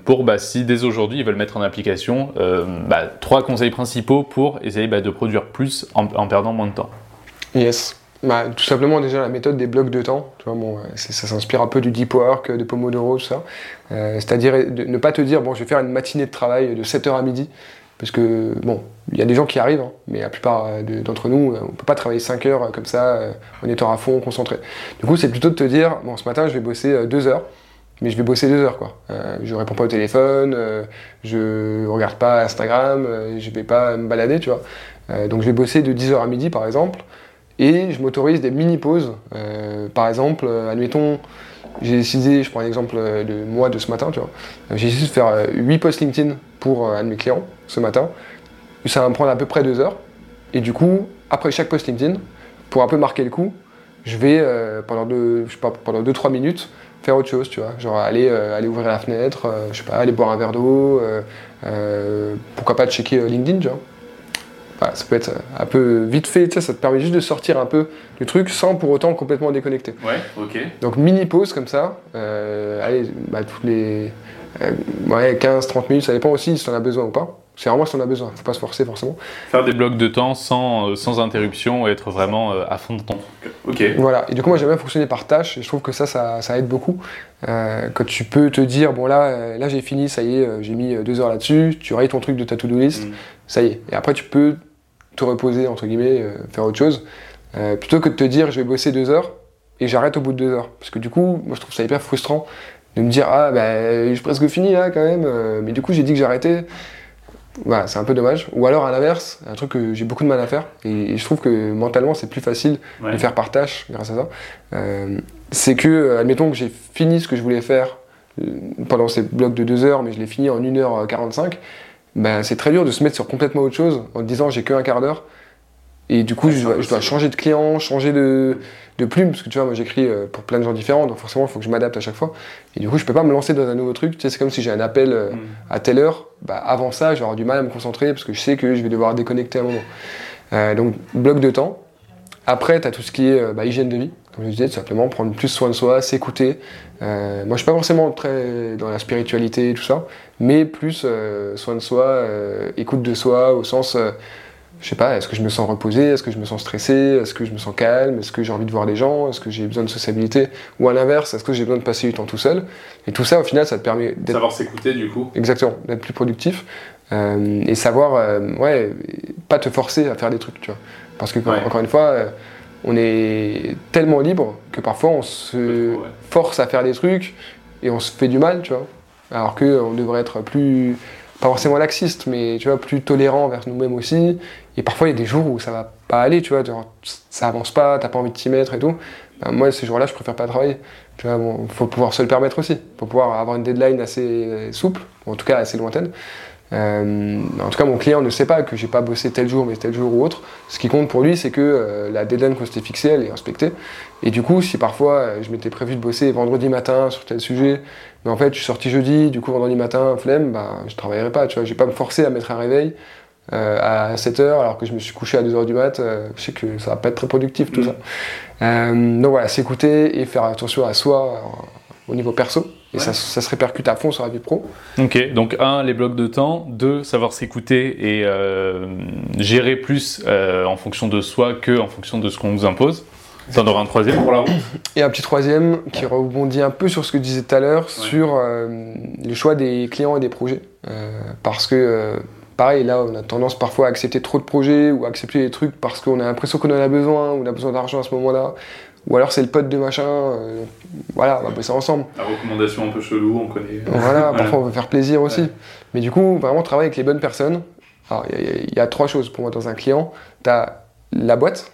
pour bah, si dès aujourd'hui ils veulent mettre en application euh, bah, trois conseils principaux pour essayer bah, de produire plus en, perdant moins de temps. Yes. Tout simplement déjà la méthode des blocs de temps. Tu vois, bon, ça s'inspire un peu du deep work, de Pomodoro, tout ça. Euh, c'est-à-dire ne pas te dire, bon, je vais faire une matinée de travail de 7h à midi. Parce que, bon, il y a des gens qui arrivent, hein, mais la plupart euh, d'entre nous, on ne peut pas travailler 5 heures comme ça, en étant à fond, concentré. Du coup, c'est plutôt de te dire, bon, ce matin, je vais bosser 2 heures mais je vais bosser deux heures quoi. je réponds pas au téléphone, je regarde pas Instagram, je vais pas me balader, tu vois. donc je vais bosser de 10h à midi par exemple, et je m'autorise des mini pauses. par exemple, admettons, j'ai décidé, je prends l'exemple de moi de ce matin, tu vois, j'ai décidé de faire 8 posts LinkedIn pour un de mes clients ce matin. Ça va me prendre à peu près deux heures. Et du coup, après chaque post LinkedIn, pour un peu marquer le coup, je vais euh, pendant 2 pendant deux, 3 minutes faire autre chose, tu vois. Genre aller, euh, aller ouvrir la fenêtre, euh, je sais pas, aller boire un verre d'eau, pourquoi pas checker LinkedIn, tu vois. ça peut être un peu vite fait, tu sais, ça te permet juste de sortir un peu du truc sans pour autant complètement déconnecter. Ouais, ok. Donc mini pause comme ça, allez, bah, toutes les ouais, 15-30 minutes, ça dépend aussi si tu en as besoin ou pas. C'est vraiment si on a besoin, faut pas se forcer forcément. Faire des blocs de temps sans, euh, sans interruption et être vraiment euh, à fond de temps. Ok. Voilà, et du coup moi j'aime bien fonctionner par tâche et je trouve que ça, ça, aide beaucoup. Euh, quand tu peux te dire, bon là, là j'ai fini, ça y est, j'ai mis deux heures là-dessus, tu rayes ton truc de ta to-do list, mm. ça y est. Et après tu peux te reposer, entre guillemets, faire autre chose. plutôt que de te dire, je vais bosser deux heures et j'arrête au bout de deux heures. Parce que du coup, moi je trouve ça hyper frustrant de me dire, ah ben j'ai presque fini là quand même, mais du coup j'ai dit que j'arrêtais. Voilà, c'est un peu dommage. Ou alors à l'inverse, un truc que j'ai beaucoup de mal à faire, et, je trouve que mentalement c'est plus facile de faire par tâche grâce à ça, euh, c'est que, euh, admettons que j'ai fini ce que je voulais faire euh, pendant ces blocs de 2 heures, mais je l'ai fini en 1h45, ben, c'est très dur de se mettre sur complètement autre chose en disant j'ai que un quart d'heure et du coup, je, dois, changer de client, changer de, plume, parce que tu vois, moi j'écris euh, pour plein de gens différents, donc forcément, il faut que je m'adapte à chaque fois. Et du coup, je peux pas me lancer dans un nouveau truc. Tu sais, c'est comme si j'ai un appel euh, mm. à telle heure. Bah, avant ça, je vais avoir du mal à me concentrer, parce que je sais que je vais devoir déconnecter à un moment. Euh, donc, bloc de temps. Après, tu as tout ce qui est bah, hygiène de vie. Comme je disais, tout simplement prendre plus soin de soi, s'écouter. moi, je suis pas forcément très dans la spiritualité et tout ça, mais plus soin de soi, écoute de soi, au sens je sais pas, est-ce que je me sens reposé, est-ce que je me sens stressé, est-ce que je me sens calme, est-ce que j'ai envie de voir des gens, est-ce que j'ai besoin de sociabilité, ou à l'inverse, est-ce que j'ai besoin de passer du temps tout seul. Et tout ça, au final, ça te permet d'être... Savoir s'écouter, du coup. Exactement, d'être plus productif. Euh, et savoir, euh, ouais, pas te forcer à faire des trucs, tu vois. Parce que, encore une fois, euh, on est tellement libre que parfois on se force à faire des trucs et on se fait du mal, tu vois. Alors qu'on devrait être plus pas forcément laxiste, mais tu vois, plus tolérant vers nous-mêmes aussi. Et parfois, il y a des jours où ça va pas aller, tu vois, ça avance pas, t'as pas envie de t'y mettre et tout. Ben, moi, ces jours-là, je préfère pas travailler. Tu vois, bon, faut pouvoir se le permettre aussi. Faut pouvoir avoir une deadline assez souple, en tout cas assez lointaine. Euh, en tout cas, mon client ne sait pas que j'ai pas bossé tel jour, mais tel jour ou autre. Ce qui compte pour lui, c'est que euh, la deadline qu'on s'était fixée, elle est respectée. Et du coup, si parfois euh, je m'étais prévu de bosser vendredi matin sur tel sujet, mais en fait je suis sorti jeudi, du coup vendredi matin, flemme, bah, je travaillerai pas. Tu vois, je vais pas me forcer à mettre un réveil à 7h alors que je me suis couché à 2h du mat. je sais que ça va pas être très productif tout mm. ça. donc voilà, s'écouter et faire attention à soi au niveau perso. Et ça, se répercute à fond sur la vie pro. Ok, donc un, les blocs de temps. Deux, savoir s'écouter et euh, gérer plus euh, en fonction de soi que en fonction de ce qu'on nous impose. Ça en aura un troisième pour la route Et un petit troisième qui rebondit un peu sur ce que je disais tout à l'heure, sur euh, le choix des clients et des projets. parce que, pareil, là, on a tendance parfois à accepter trop de projets ou à accepter des trucs parce qu'on a l'impression qu'on en a besoin, ou on a besoin d'argent à ce moment-là, ou alors c'est le pote de machin, euh, voilà, on va bosser ensemble. La recommandation un peu chelou, on connaît. Voilà, parfois on veut faire plaisir aussi. Mais du coup, vraiment travailler avec les bonnes personnes. Alors, il y, a trois choses pour moi dans un client. Tu as la boîte,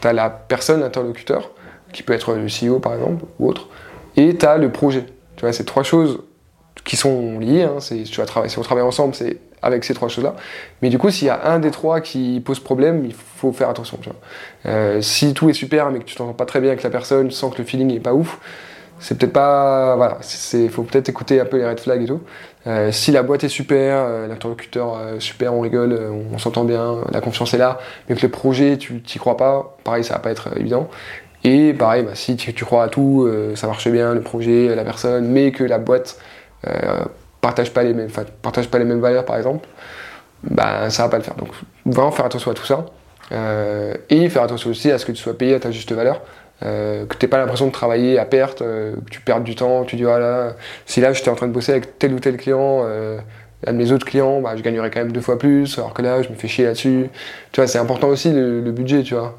tu as la personne, l'interlocuteur, qui peut être le CEO par exemple, ou autre, et tu as le projet. Tu vois, c'est trois choses qui sont liées. Hein. Tu vas travailler, si on travaille ensemble, c'est avec ces trois choses-là. Mais du coup, s'il y a un des trois qui pose problème, il faut faire attention. Euh, si tout est super, mais que tu t'entends pas très bien avec la personne, tu sens que le feeling est pas ouf, c'est peut-être pas. Voilà, il faut peut-être écouter un peu les red flags et tout. Euh, si la boîte est super, euh, l'interlocuteur super, on rigole, on, s'entend bien, la confiance est là, mais que le projet, tu t'y crois pas, pareil, ça va pas être évident. Et pareil, bah, si tu, tu, crois à tout, ça marche bien, le projet, la personne, mais que la boîte partage pas les mêmes, pas les mêmes valeurs par exemple, ben ça va pas le faire. Donc vraiment faire attention à tout ça. Euh, et faire attention aussi à ce que tu sois payé à ta juste valeur. Euh, que tu n'aies pas l'impression de travailler à perte, euh, que tu perds du temps, tu dis voilà, si là j'étais en train de bosser avec tel ou tel client, un de mes autres clients, bah, je gagnerais quand même deux fois plus, alors que là je me fais chier là-dessus. Tu vois, c'est important aussi le, budget, tu vois.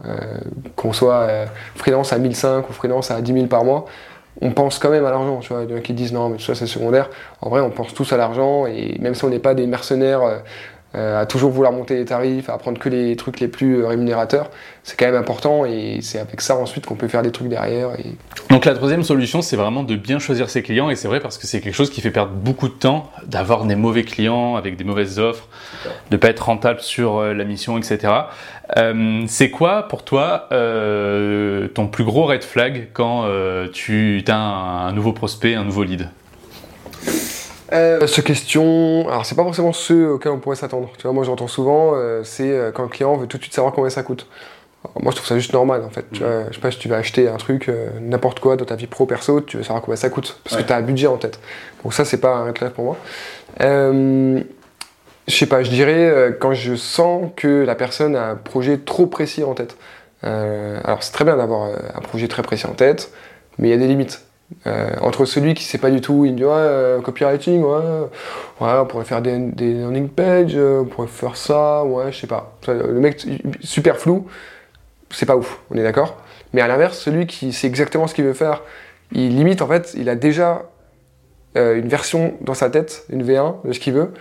qu'on soit freelance à 1005 ou freelance à 10 000 par mois, on pense quand même à l'argent, tu vois. Il y en a qui disent non, mais tout ça c'est secondaire. En vrai, on pense tous à l'argent et même si on n'est pas des mercenaires euh, à toujours vouloir monter les tarifs, à prendre que les trucs les plus euh, rémunérateurs, c'est quand même important et c'est avec ça ensuite qu'on peut faire des trucs derrière. Donc la troisième solution, c'est vraiment de bien choisir ses clients et c'est vrai parce que c'est quelque chose qui fait perdre beaucoup de temps d'avoir des mauvais clients avec des mauvaises offres, de pas être rentable sur euh, la mission, etc. c'est quoi pour toi ton plus gros red flag quand tu as un nouveau prospect, un nouveau lead? Euh, ce question, alors c'est pas forcément ceux auxquels on pourrait s'attendre. Tu vois, moi j'entends souvent, euh, c'est euh, quand le client veut tout de suite savoir combien ça coûte. moi je trouve ça juste normal en fait. Tu vois, je sais pas si tu vas acheter un truc, n'importe quoi dans ta vie pro perso, tu veux savoir combien ça coûte parce que tu as un budget en tête. Donc ça c'est pas un clair pour moi. je sais pas, je dirais quand je sens que la personne a un projet trop précis en tête. alors c'est très bien d'avoir un projet très précis en tête, mais il y a des limites. Euh, entre celui qui sait pas du tout, il me dit ouais, euh, copywriting, ouais, ouais, on pourrait faire des, landing pages, euh, on pourrait faire ça, ouais, je sais pas. Le mec super flou, c'est pas ouf, on est d'accord. Mais à l'inverse, celui qui sait exactement ce qu'il veut faire, il limite en fait, il a déjà une version dans sa tête, une V1 de ce qu'il veut.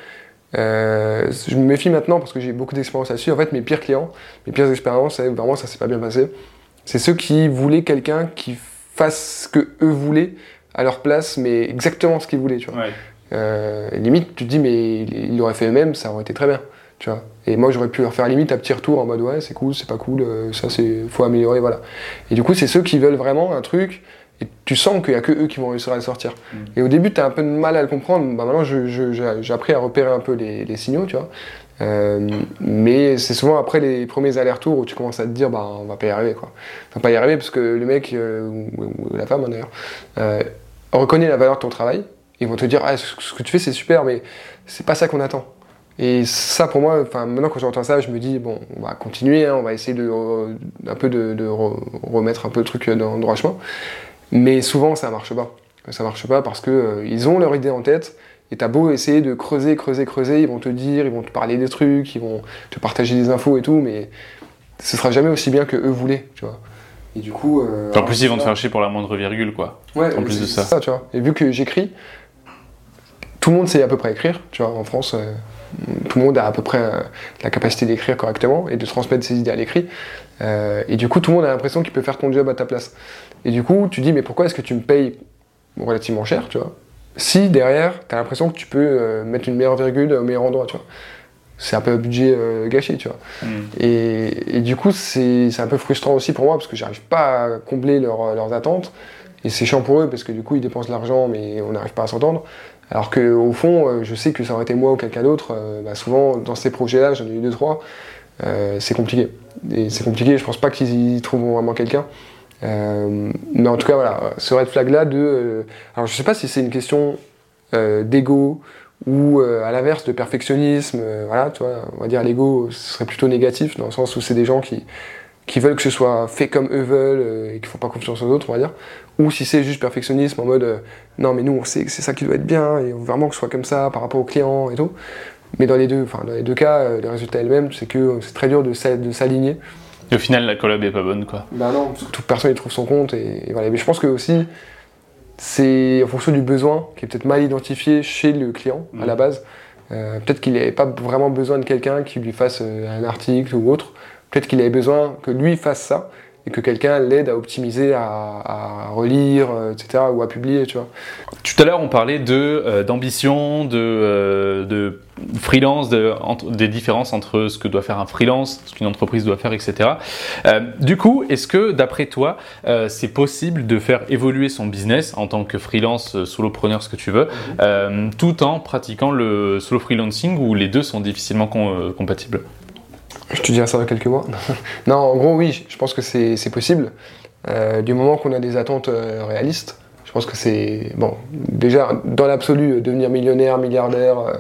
je me méfie maintenant parce que j'ai beaucoup d'expérience là-dessus. En fait, mes pires clients, mes pires expériences, vraiment ça s'est pas bien passé. C'est ceux qui voulaient quelqu'un qui fassent ce que eux voulaient à leur place, mais exactement ce qu'ils voulaient, tu vois. Euh, limite, tu te dis, mais ils l'auraient fait eux-mêmes, ça aurait été très bien, tu vois. Et moi, j'aurais pu leur faire limite un petit retour en mode, ouais, c'est cool, c'est pas cool, euh, ça, c'est, faut améliorer, voilà. Et du coup, c'est ceux qui veulent vraiment un truc, et tu sens qu'il y a que eux qui vont réussir à le sortir. Mm. Et au début, tu as un peu de mal à le comprendre, bah maintenant, j'ai appris à repérer un peu les, les signaux, tu vois. Euh, mais c'est souvent après les premiers allers-retours où tu commences à te dire bah on va pas y arriver quoi. va pas y arriver parce que le mec euh, ou, la femme hein, d'ailleurs euh, reconnaît la valeur de ton travail. Ils vont te dire ah, ce que tu fais c'est super mais c'est pas ça qu'on attend. Et ça pour moi, enfin maintenant quand j'entends ça, je me dis bon on va continuer, hein, on va essayer de un peu de, remettre un peu le truc dans le droit chemin. Mais souvent ça marche pas. Ça marche pas parce que ils ont leur idée en tête et t'as beau essayer de creuser, creuser, creuser, ils vont te dire, ils vont te parler des trucs, ils vont te partager des infos et tout, mais ce sera jamais aussi bien que eux voulaient, tu vois. Et du coup. Euh, en plus, ils vont te faire chier pour la moindre virgule, quoi. Ouais, en plus de ça. ça. tu vois. Et vu que j'écris, tout le monde sait à peu près écrire, tu vois. En France, euh, tout le monde a à peu près euh, la capacité d'écrire correctement et de transmettre ses idées à l'écrit. et du coup, tout le monde a l'impression qu'il peut faire ton job à ta place. Et du coup, tu dis, mais pourquoi est-ce que tu me payes relativement cher, tu vois? Si derrière, tu as l'impression que tu peux euh, mettre une meilleure virgule au meilleur endroit, tu vois. C'est un peu un budget euh, gâché, tu vois. Mm. Et, du coup, c'est un peu frustrant aussi pour moi parce que j'arrive pas à combler leurs attentes. Et c'est chiant pour eux parce que du coup, ils dépensent de l'argent, mais on n'arrive pas à s'entendre. Alors qu'au fond, euh, je sais que ça aurait été moi ou quelqu'un d'autre. Bah, souvent, dans ces projets-là, j'en ai eu deux, trois, c'est compliqué. Et c'est compliqué, je pense pas qu'ils trouvent vraiment quelqu'un. Euh, mais en tout cas, voilà, ce red flag-là de. Euh, alors, je sais pas si c'est une question euh, d'ego ou à l'inverse de perfectionnisme. voilà, tu vois, on va dire l'ego, ce serait plutôt négatif dans le sens où c'est des gens qui, qui veulent que ce soit fait comme eux veulent et qui font pas confiance aux autres, on va dire. Ou si c'est juste perfectionnisme en mode non, mais nous on sait que c'est ça qui doit être bien et vraiment que ce soit comme ça par rapport aux clients et tout. Mais dans les deux, enfin, dans les deux cas, le résultat est le même, c'est que c'est très dur de s'aligner. Et au final, la collab est pas bonne, quoi. Bah non, parce que toute personne y trouve son compte. Et, voilà. Mais je pense que aussi, c'est en fonction du besoin qui est peut-être mal identifié chez le client à la mm. base. Euh, peut-être qu'il n'avait pas vraiment besoin de quelqu'un qui lui fasse euh, un article ou autre. Peut-être qu'il avait besoin que lui fasse ça et que quelqu'un l'aide à optimiser, à, relire, euh, etc., ou à publier, tu vois. Tout à l'heure, on parlait de euh, d'ambition, de, euh, de freelance, de, des différences entre ce que doit faire un freelance, ce qu'une entreprise doit faire, etc. du coup, est-ce que, d'après toi, c'est possible de faire évoluer son business en tant que freelance, solopreneur, ce que tu veux, tout en pratiquant le solo freelancing, où les deux sont difficilement compatibles? Je te dirai ça dans quelques mois. non, en gros, oui, je pense que c'est possible. Euh, du moment qu'on a des attentes euh, réalistes, je pense que c'est. Bon, déjà, dans l'absolu, devenir millionnaire, milliardaire euh,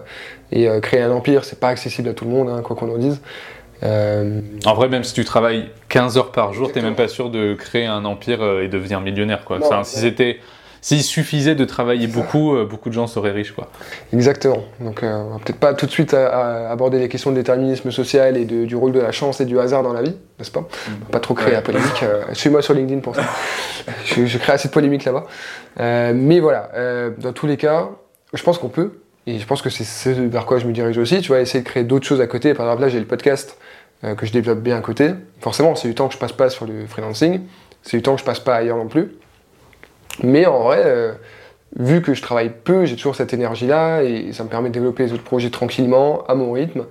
et créer un empire, c'est pas accessible à tout le monde, hein, quoi qu'on en dise. En vrai, même si tu travailles 15 heures par jour, t'es même pas sûr de créer un empire et devenir millionnaire. Quoi. si c'était s'il suffisait de travailler beaucoup, beaucoup de gens seraient riches, quoi. Exactement. Donc, on va peut-être pas tout de suite aborder les questions de déterminisme social et du rôle de la chance et du hasard dans la vie, n'est-ce pas? Mm. Pas trop créer la polémique. Suis-moi sur LinkedIn pour ça. je, je, crée assez de polémique là-bas. mais voilà, dans tous les cas, je pense qu'on peut. Et je pense que c'est vers quoi je me dirige aussi. Tu vois, essayer de créer d'autres choses à côté. Par exemple, là, j'ai le podcast euh, que je développe bien à côté. Forcément, c'est du temps que je passe pas sur le freelancing, c'est du temps que je passe pas ailleurs non plus. Mais en vrai, euh, vu que je travaille peu, j'ai toujours cette énergie-là et ça me permet de développer les autres projets tranquillement, à mon rythme.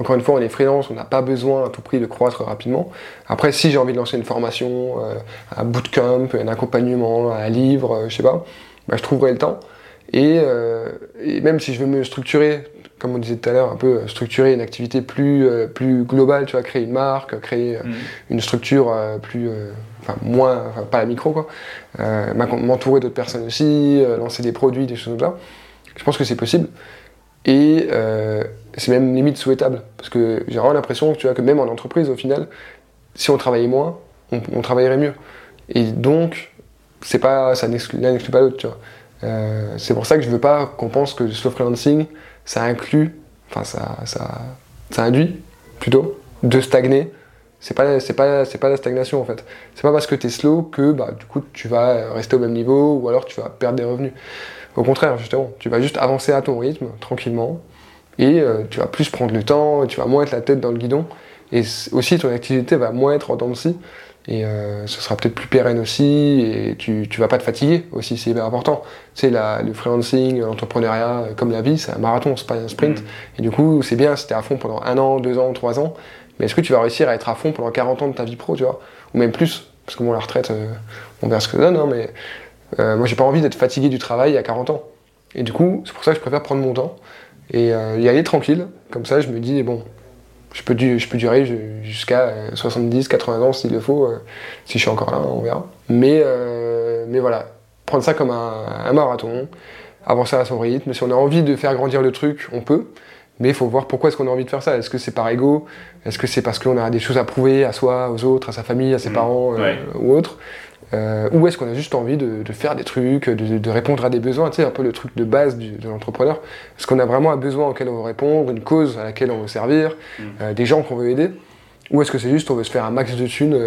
Encore une fois, on est freelance, on n'a pas besoin à tout prix de croître rapidement. Après, si j'ai envie de lancer une formation, euh, un bootcamp, un accompagnement, un livre, je sais pas, bah, je trouverai le temps. Et, et, même si je veux me structurer comme on disait tout à l'heure, un peu euh, structurer une activité plus, euh, plus globale, tu vois, créer une marque, créer euh, mm. une structure plus, enfin moins, pas la micro quoi, m'entourer d'autres personnes aussi, lancer des produits, des choses comme ça. Je pense que c'est possible et c'est même limite souhaitable parce que j'ai vraiment l'impression tu vois, que même en entreprise, au final, si on travaillait moins, on, travaillerait mieux. Et donc, c'est pas, ça n'exclut pas l'autre, c'est pour ça que je veux pas qu'on pense que le slow freelancing, ça inclut, enfin ça, ça, ça induit plutôt de stagner. C'est pas, c'est pas, c'est pas la stagnation en fait. C'est pas parce que tu es slow que bah, du coup tu vas rester au même niveau ou alors tu vas perdre des revenus. Au contraire, justement, tu vas juste avancer à ton rythme, tranquillement, et euh, tu vas plus prendre le temps, tu vas moins être la tête dans le guidon, et aussi ton activité va moins être en dents de scie. Et euh, ce sera peut-être plus pérenne aussi, et tu, tu vas pas te fatiguer aussi, c'est hyper important. Sais, le freelancing, l'entrepreneuriat, comme la vie, c'est un marathon, c'est pas un sprint. Mm. Et du coup, c'est bien si t'es à fond pendant un an, deux ans, trois ans, mais est-ce que tu vas réussir à être à fond pendant 40 ans de ta vie pro, tu vois? Ou même plus, parce que bon, la retraite, euh, on verra ce que ça donne, hein, mais euh, moi j'ai pas envie d'être fatigué du travail à 40 ans. Et du coup, c'est pour ça que je préfère prendre mon temps et y aller tranquille, comme ça je me dis, bon, je peux, durer jusqu'à 70, 80 ans s'il le faut, euh, si je suis encore là, on verra. Mais, euh, mais voilà, prendre ça comme un, marathon, avancer à son rythme. Si on a envie de faire grandir le truc, on peut. Mais il faut voir pourquoi est-ce qu'on a envie de faire ça. Est-ce que c'est par ego? Est-ce que c'est parce qu'on a des choses à prouver à soi, aux autres, à sa famille, à ses mmh. parents euh, ou autres euh, ou est-ce qu'on a juste envie de, faire des trucs, de, répondre à des besoins, tu sais, un peu le truc de base de l'entrepreneur Est-ce qu'on a vraiment un besoin auquel on veut répondre, une cause à laquelle on veut servir, mm. euh, des gens qu'on veut aider? Ou est-ce que c'est juste on veut se faire un max de thunes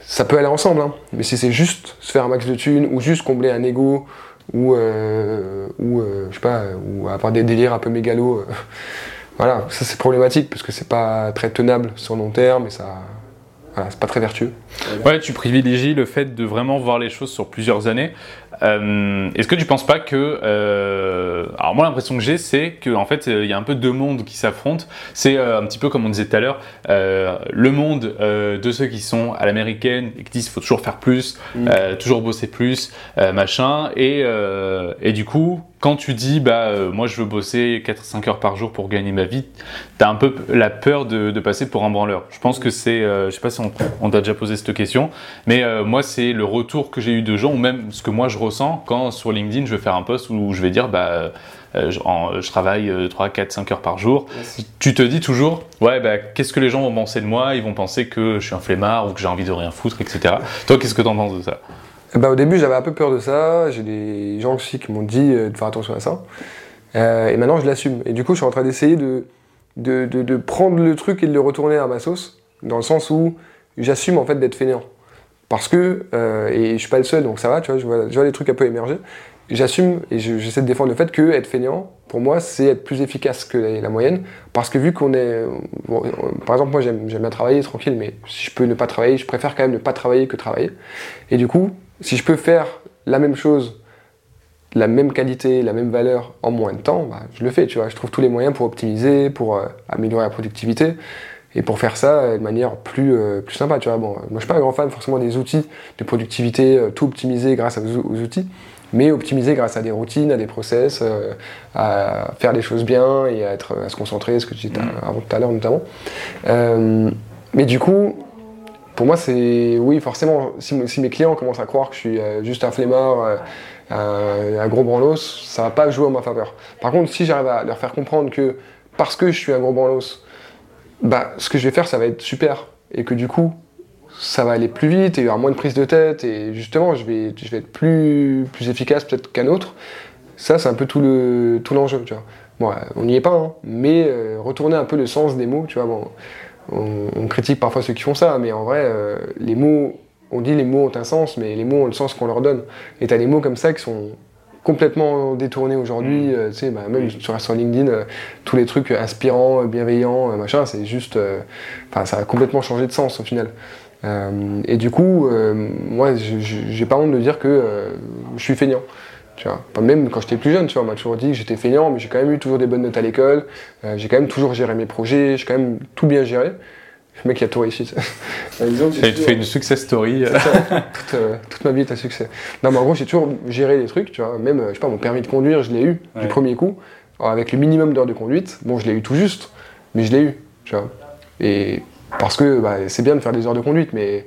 Ça peut aller ensemble, hein. mais si c'est juste se faire un max de thunes, ou juste combler un ego, sais pas, ou avoir des délires un peu mégalos, voilà, ça c'est problématique parce que c'est pas très tenable sur long terme et ça c'est pas très vertueux. Ouais, tu privilégies le fait de vraiment voir les choses sur plusieurs années. Euh, est-ce que tu penses pas que. Euh, alors, moi, l'impression que j'ai, c'est qu'en en fait, il y a un peu deux mondes qui s'affrontent. C'est euh, un petit peu comme on disait tout à l'heure, le monde de ceux qui sont à l'américaine et qui disent faut toujours faire plus, mm. toujours bosser plus, machin. Et, et du coup, quand tu dis bah moi je veux bosser 4-5 heures par jour pour gagner ma vie, tu as un peu la peur de, de, passer pour un branleur. Je pense que c'est, je sais pas si on, on t'a déjà posé cette question, mais moi c'est le retour que j'ai eu de gens, ou même ce que moi je ressens quand sur LinkedIn je vais faire un post où je vais dire bah euh, je, travaille 3, 4, 5 heures par jour. Tu te dis toujours, ouais, bah, qu'est-ce que les gens vont penser de moi? Ils vont penser que je suis un flemmard ou que j'ai envie de rien foutre, etc. Toi, qu'est-ce que tu en penses de ça? Bah, Au début, j'avais un peu peur de ça. J'ai des gens aussi qui m'ont dit euh, de faire attention à ça. Euh, et maintenant, je l'assume. Et du coup, je suis en train d'essayer de de, prendre le truc et de le retourner à ma sauce, dans le sens où j'assume en fait d'être fainéant. Parce que, euh, et je suis pas le seul, donc ça va, tu vois, je vois, je vois des trucs un peu émerger. J'assume et j'essaie de défendre le fait que être fainéant, pour moi, c'est être plus efficace que la, moyenne. Parce que vu qu'on est. par exemple, moi, j'aime bien travailler tranquille, mais si je peux ne pas travailler, je préfère quand même ne pas travailler que travailler. Et du coup, si je peux faire la même chose, la même qualité, la même valeur en moins de temps, bah, je le fais, tu vois. Je trouve tous les moyens pour optimiser, pour euh, améliorer la productivité et pour faire ça de manière plus, euh, plus sympa. Tu vois. Bon, moi, je suis pas un grand fan forcément des outils de productivité, euh, tout optimiser grâce aux, outils, mais optimiser grâce à des routines, à des process, euh, à faire les choses bien et à, être, à se concentrer, ce que tu disais mm. avant tout à l'heure notamment. mais du coup, pour moi, c'est oui, forcément, si, mes clients commencent à croire que je suis juste un flemmard, un, gros branlos, ça va pas jouer en ma faveur. Par contre, si j'arrive à leur faire comprendre que parce que je suis un gros branlos, bah, ce que je vais faire, ça va être super. Et que du coup, ça va aller plus vite et il y aura moins de prise de tête et justement je vais, être plus, efficace peut-être qu'un autre. Ça, c'est un peu tout le tout l'enjeu, tu vois. Bon, on n'y est pas, hein, mais euh, retourner un peu le sens des mots, tu vois. Bon, on, critique parfois ceux qui font ça, mais en vrai, euh, les mots, on dit les mots ont un sens, mais les mots ont le sens qu'on leur donne. Et t'as des mots comme ça qui sont complètement détournés aujourd'hui, mm. euh, tu sais, bah, même sur, sur LinkedIn, tous les trucs inspirants, bienveillants, machin, c'est juste, enfin, ça a complètement changé de sens au final. et du coup, moi, j'ai pas honte de dire que je suis feignant. Tu vois. même quand j'étais plus jeune, tu vois, on m'a toujours dit que j'étais feignant, mais j'ai quand même eu toujours des bonnes notes à l'école. Euh, j'ai quand même toujours géré mes projets, j'ai quand même tout bien géré. Le mec qui a tout réussi. Ça fait une success story. Euh, toute, ma vie est un succès. Non, mais en gros, j'ai toujours géré des trucs, tu vois. Même, je sais pas, mon permis de conduire, je l'ai eu du premier coup. avec le minimum d'heures de conduite. Bon, je l'ai eu tout juste, mais je l'ai eu, tu vois. Et parce que bah, c'est bien de faire des heures de conduite, mais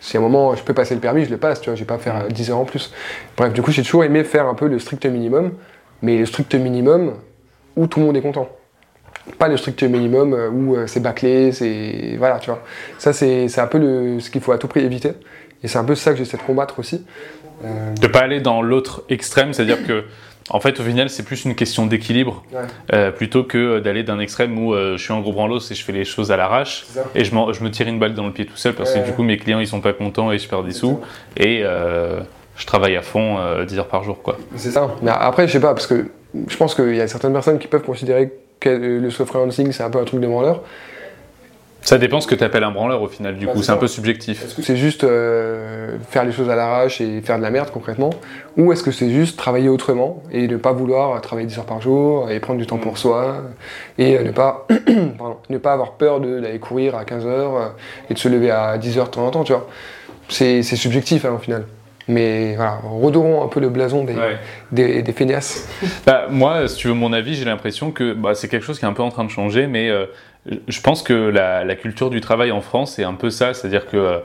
si à un moment je peux passer le permis, je le passe, tu vois, je vais pas faire 10 mm. heures en plus. Bref, du coup, j'ai toujours aimé faire un peu le strict minimum, mais le strict minimum où tout le monde est content. Pas le strict minimum euh, où euh, c'est bâclé, c'est. Voilà, tu vois. Ça, c'est un peu le, ce qu'il faut à tout prix éviter. Et c'est un peu ça que j'essaie de combattre aussi. Euh... De pas aller dans l'autre extrême, c'est-à-dire que en fait, au final, c'est plus une question d'équilibre euh, plutôt que d'aller d'un extrême où euh, je suis en gros branlos et je fais les choses à l'arrache et je, je, me tire une balle dans le pied tout seul parce que du coup, mes clients ils sont pas contents et je perds des sous et euh, je travaille à fond 10 heures par jour. quoi. C'est ça. Mais après, je sais pas, parce que je pense qu'il y a certaines personnes qui peuvent considérer que le soft freelancing c'est un peu un truc de vendeur. Ça dépend ce que tu appelles un branleur au final, du bah, coup, c'est un peu subjectif. Est-ce que c'est juste euh, faire les choses à l'arrache et faire de la merde concrètement? Ou est-ce que c'est juste travailler autrement et ne pas vouloir travailler 10 heures par jour et prendre du temps pour mm. soi et euh, ne, pas, ne pas avoir peur d'aller courir à 15 heures euh, et de se lever à 10 heures de temps en temps, tu vois? C'est subjectif hein, au final. Mais voilà, redorons un peu le blason des, des, des feignasses. Bah, moi, si tu veux mon avis, j'ai l'impression que bah, c'est quelque chose qui est un peu en train de changer, mais je pense que la, culture du travail en France, c'est un peu ça, c'est-à-dire que euh,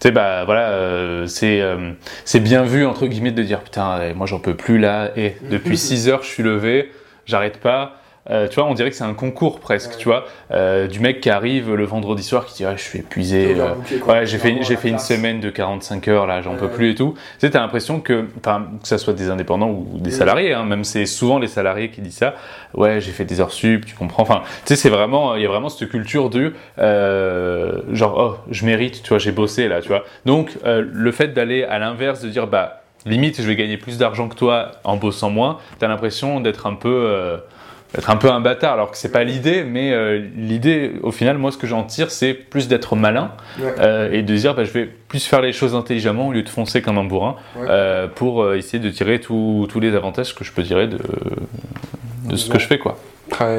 tu sais, bah voilà, euh, c'est euh, c'est bien vu, entre guillemets, de dire putain, moi j'en peux plus là, et depuis 6 heures je suis levé, j'arrête pas. Euh, tu vois, on dirait que c'est un concours presque, tu vois, euh, du mec qui arrive le vendredi soir qui dit je suis épuisé, euh, ouais, j'ai fait, j'ai fait une semaine de 45 heures là, j'en peux plus et tout. Tu sais, t'as l'impression que, enfin, que ça soit des indépendants ou des salariés, hein, même c'est souvent les salariés qui disent ça. Ouais, j'ai fait des heures sup, tu comprends. Enfin, tu sais, c'est vraiment, il y a vraiment cette culture du genre oh, je mérite, tu vois, j'ai bossé là, tu vois. Donc le fait d'aller à l'inverse, de dire bah limite je vais gagner plus d'argent que toi en bossant moins, t'as l'impression d'être un peu être un peu un bâtard, alors que c'est pas l'idée, mais euh, l'idée, au final, moi, ce que j'en tire, c'est plus d'être malin euh, et de dire, bah, je vais plus faire les choses intelligemment au lieu de foncer comme un bourrin euh, pour essayer de tirer tous les avantages que je peux tirer de, de ce que je fais, quoi.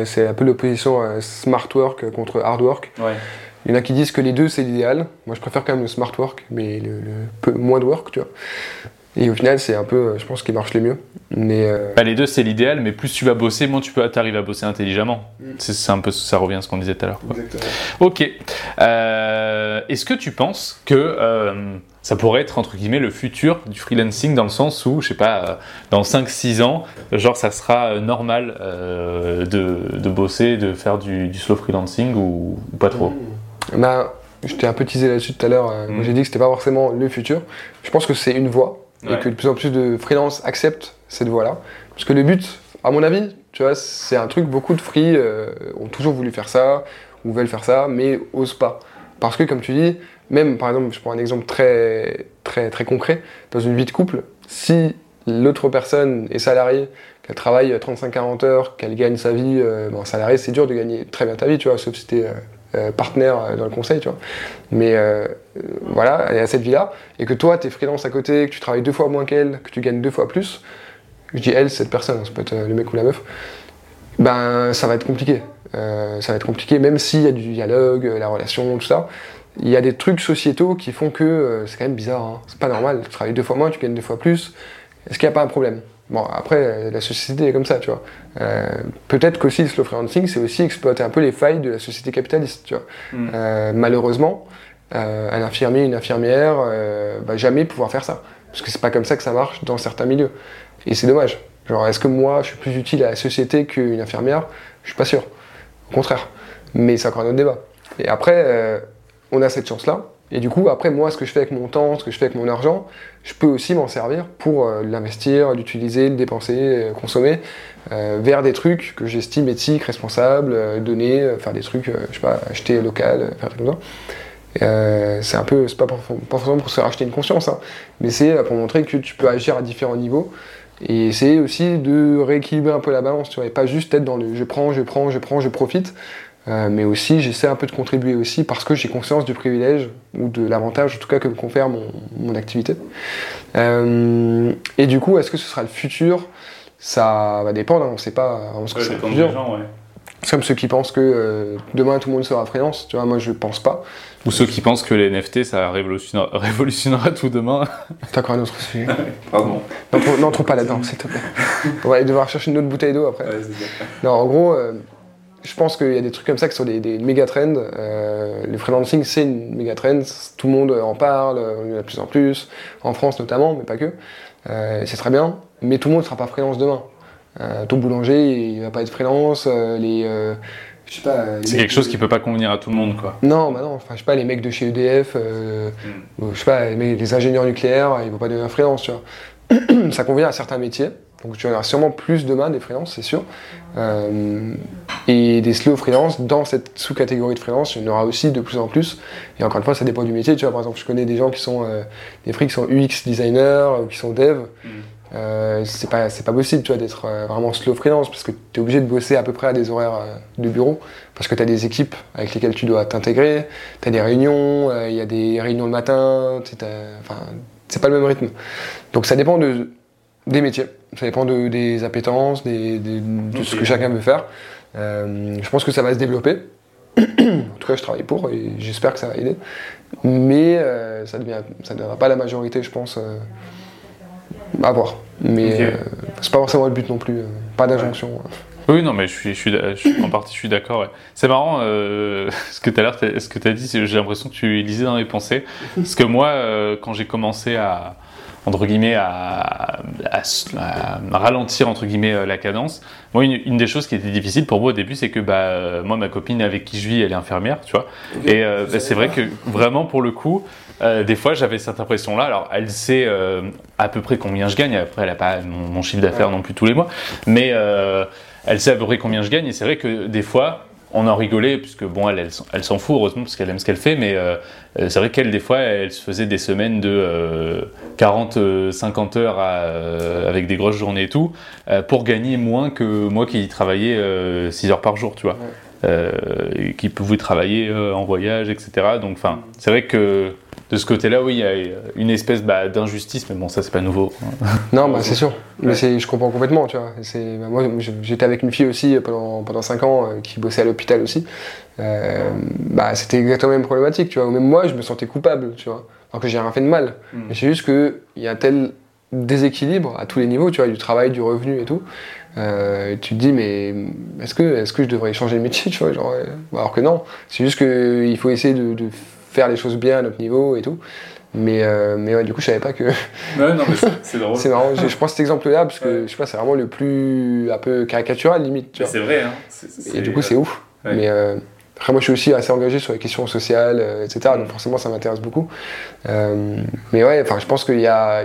C'est un peu l'opposition smart work contre hard work. Il y en a qui disent que les deux c'est l'idéal. Moi je préfère quand même le smart work, mais le, peu moins de work, tu vois. Et au final, c'est un peu, euh, je pense, ce qui marche le mieux. Mais euh, bah, les deux, c'est l'idéal, mais plus tu vas bosser, moins tu peux arriver à bosser intelligemment. Mm. C'est un peu, ça revient à ce qu'on disait tout à l'heure. Ok. Euh, est-ce que tu penses que ça pourrait être entre guillemets le futur du freelancing dans le sens où, je sais pas, dans 5-6 ans, genre ça sera normal de, de, bosser, de faire du, slow freelancing ou, pas trop? Mm. bah, je t'ai un peu teasé là-dessus tout à l'heure. Mm. J'ai dit que c'était pas forcément le futur. Je pense que c'est une voie et que de plus en plus de freelance acceptent cette voie-là. Parce que le but, à mon avis, tu vois, c'est un truc, beaucoup de free euh, ont toujours voulu faire ça, ou veulent faire ça, mais osent pas. Parce que, comme tu dis, même, par exemple, je prends un exemple très, très, très concret, dans une vie de couple, si l'autre personne est salariée, qu'elle travaille 35-40 heures, qu'elle gagne sa vie, euh, bon, salarié, c'est dur de gagner très bien ta vie, tu vois, sauf si t'es euh, euh, partenaire euh, dans le conseil, tu vois. Mais euh, voilà, elle est à cette vie-là, et que toi, tu es freelance à côté, que tu travailles deux fois moins qu'elle, que tu gagnes deux fois plus, je dis elle, cette personne, ça peut être le mec ou la meuf, ben ça va être compliqué. ça va être compliqué, même s'il y a du dialogue, la relation, tout ça. Il y a des trucs sociétaux qui font que c'est quand même bizarre, hein. c'est pas normal. Tu travailles deux fois moins, tu gagnes deux fois plus. Est-ce qu'il n'y a pas un problème? Bon, après, la société est comme ça, tu vois. Euh, peut-être qu'aussi le slow freelancing, c'est aussi exploiter un peu les failles de la société capitaliste, tu vois. Mm. Euh, malheureusement, euh, un infirmier, une infirmière, va jamais pouvoir faire ça. Parce que c'est pas comme ça que ça marche dans certains milieux. Et c'est dommage. Genre, est-ce que moi, je suis plus utile à la société qu'une infirmière? Je suis pas sûr. Au contraire. Mais c'est encore un autre débat. Et après, on a cette chance-là, Et du coup, après, moi, ce que je fais avec mon temps, ce que je fais avec mon argent, je peux aussi m'en servir pour euh, l'investir, l'utiliser, le dépenser, euh, consommer, euh, vers des trucs que j'estime éthiques, responsables, donner, faire des trucs, je sais pas, acheter local, faire des trucs comme ça. C'est un peu, c'est pas, pas, forcément pour se faire acheter une conscience, hein, mais c'est pour montrer que tu peux agir à différents niveaux et essayer aussi de rééquilibrer un peu la balance, tu vois, et pas juste être dans le je prends, je prends, je prends, je profite, euh, mais aussi j'essaie un peu de contribuer aussi parce que j'ai conscience du privilège ou de l'avantage en tout cas que me confère mon, mon activité. Euh, et du coup, est-ce que ce sera le futur? Ça va dépendre, hein, on ne sait pas ce que c'est le futur. C'est comme ceux qui pensent que euh, demain tout le monde sera freelance, tu vois, moi je pense pas. Ou ceux qui pensent que les NFT ça révolutionnera, révolutionnera tout demain. T'as encore un autre sujet Pardon. N'entre pas là-dedans, s'il te plaît. On va devoir chercher une autre bouteille d'eau après. non, en gros, je pense qu'il y a des trucs comme ça qui sont des, méga trends. Euh, le freelancing, c'est une méga trend. Tout le monde en parle, il y en a de plus en plus, en France notamment, mais pas que. Euh, c'est très bien, mais tout le monde ne sera pas freelance demain. Euh, ton boulanger, il va pas être freelance. les, je sais pas. C'est quelque chose qui peut pas convenir à tout le monde, quoi. Non, bah non. Enfin, je sais pas, les mecs de chez EDF, mm. je sais pas, les, ingénieurs nucléaires, ils vont pas devenir freelance, tu vois. ça convient à certains métiers. Donc tu en auras sûrement plus demain des freelances, c'est sûr. Euh, et des slow freelance, dans cette sous-catégorie de freelance, il y en aura aussi de plus en plus. Et encore une fois, ça dépend du métier. Tu vois, par exemple, je connais des gens qui sont euh, des freaks qui sont UX designers ou qui sont dev. Mm. Euh, c'est pas, pas possible tu vois, d'être vraiment slow freelance parce que tu es obligé de bosser à peu près à des horaires de bureau parce que tu as des équipes avec lesquelles tu dois t'intégrer, tu as des réunions, il y a des réunions le matin, enfin, c'est pas le même rythme. Donc ça dépend de, des métiers. Ça dépend de, des appétences, des, de ce que chacun veut faire. Euh, je pense que ça va se développer. en tout cas, je travaille pour et j'espère que ça va aider. Mais euh, ça ne ça deviendra pas la majorité, je pense. Euh, à voir. Mais c'est pas forcément le but non plus. pas d'injonction. Oui, non, mais je suis, je suis, en partie, je suis d'accord. C'est marrant ce que tu as, ce que as dit. J'ai l'impression que tu lisais dans mes pensées. Parce que moi, quand j'ai commencé à, entre guillemets à, ralentir entre guillemets euh, la cadence. Moi, une, des choses qui était difficile pour moi au début, c'est que bah, euh, moi, ma copine avec qui je vis, elle est infirmière, tu vois. Et euh, bah, c'est vrai que vraiment pour le coup, des fois, j'avais cette impression-là. Alors, elle sait à peu près combien je gagne. Après, elle n'a pas mon, chiffre d'affaires non plus tous les mois, mais elle sait à peu près combien je gagne. Et c'est vrai que des fois, on en rigolait, puisque bon, elle, elle, s'en fout, heureusement, parce qu'elle aime ce qu'elle fait, mais euh, euh, c'est vrai qu'elle, des fois, elle se faisait des semaines de 40, euh, 50 heures avec des grosses journées et tout, pour gagner moins que moi qui travaillais 6 heures par jour, tu vois. Qui pouvait travailler en voyage, etc. Donc, enfin, c'est vrai que de ce côté-là, oui, il y a une espèce bah, d'injustice, mais bon, ça, c'est pas nouveau. Non, bah, c'est sûr. Mais je comprends complètement, tu vois. Bah, moi, j'étais avec une fille aussi pendant, pendant 5 ans euh, qui bossait à l'hôpital aussi. Euh, bah, c'était exactement la même problématique, tu vois. Même moi, je me sentais coupable, tu vois. Alors que j'ai rien fait de mal. Mm. C'est juste qu'il y a tel déséquilibre à tous les niveaux, tu vois, du travail, du revenu et tout. Euh, tu te dis, mais est-ce que, est que je devrais changer de métier, tu vois genre, Alors que non. C'est juste qu'il faut essayer de, de faire les choses bien à notre niveau et tout. Mais, euh, mais ouais, du coup, je savais pas que. Ouais, non, mais c'est drôle. c'est marrant. Je, prends cet exemple-là parce que je sais pas, c'est vraiment le plus un peu caricatural limite. C'est vrai. Hein. Et du coup, c'est ouf. Mais euh, après, moi, je suis aussi assez engagé sur les questions sociales, euh, etc. Donc forcément, ça m'intéresse beaucoup. mais ouais, enfin, je pense qu'il y a.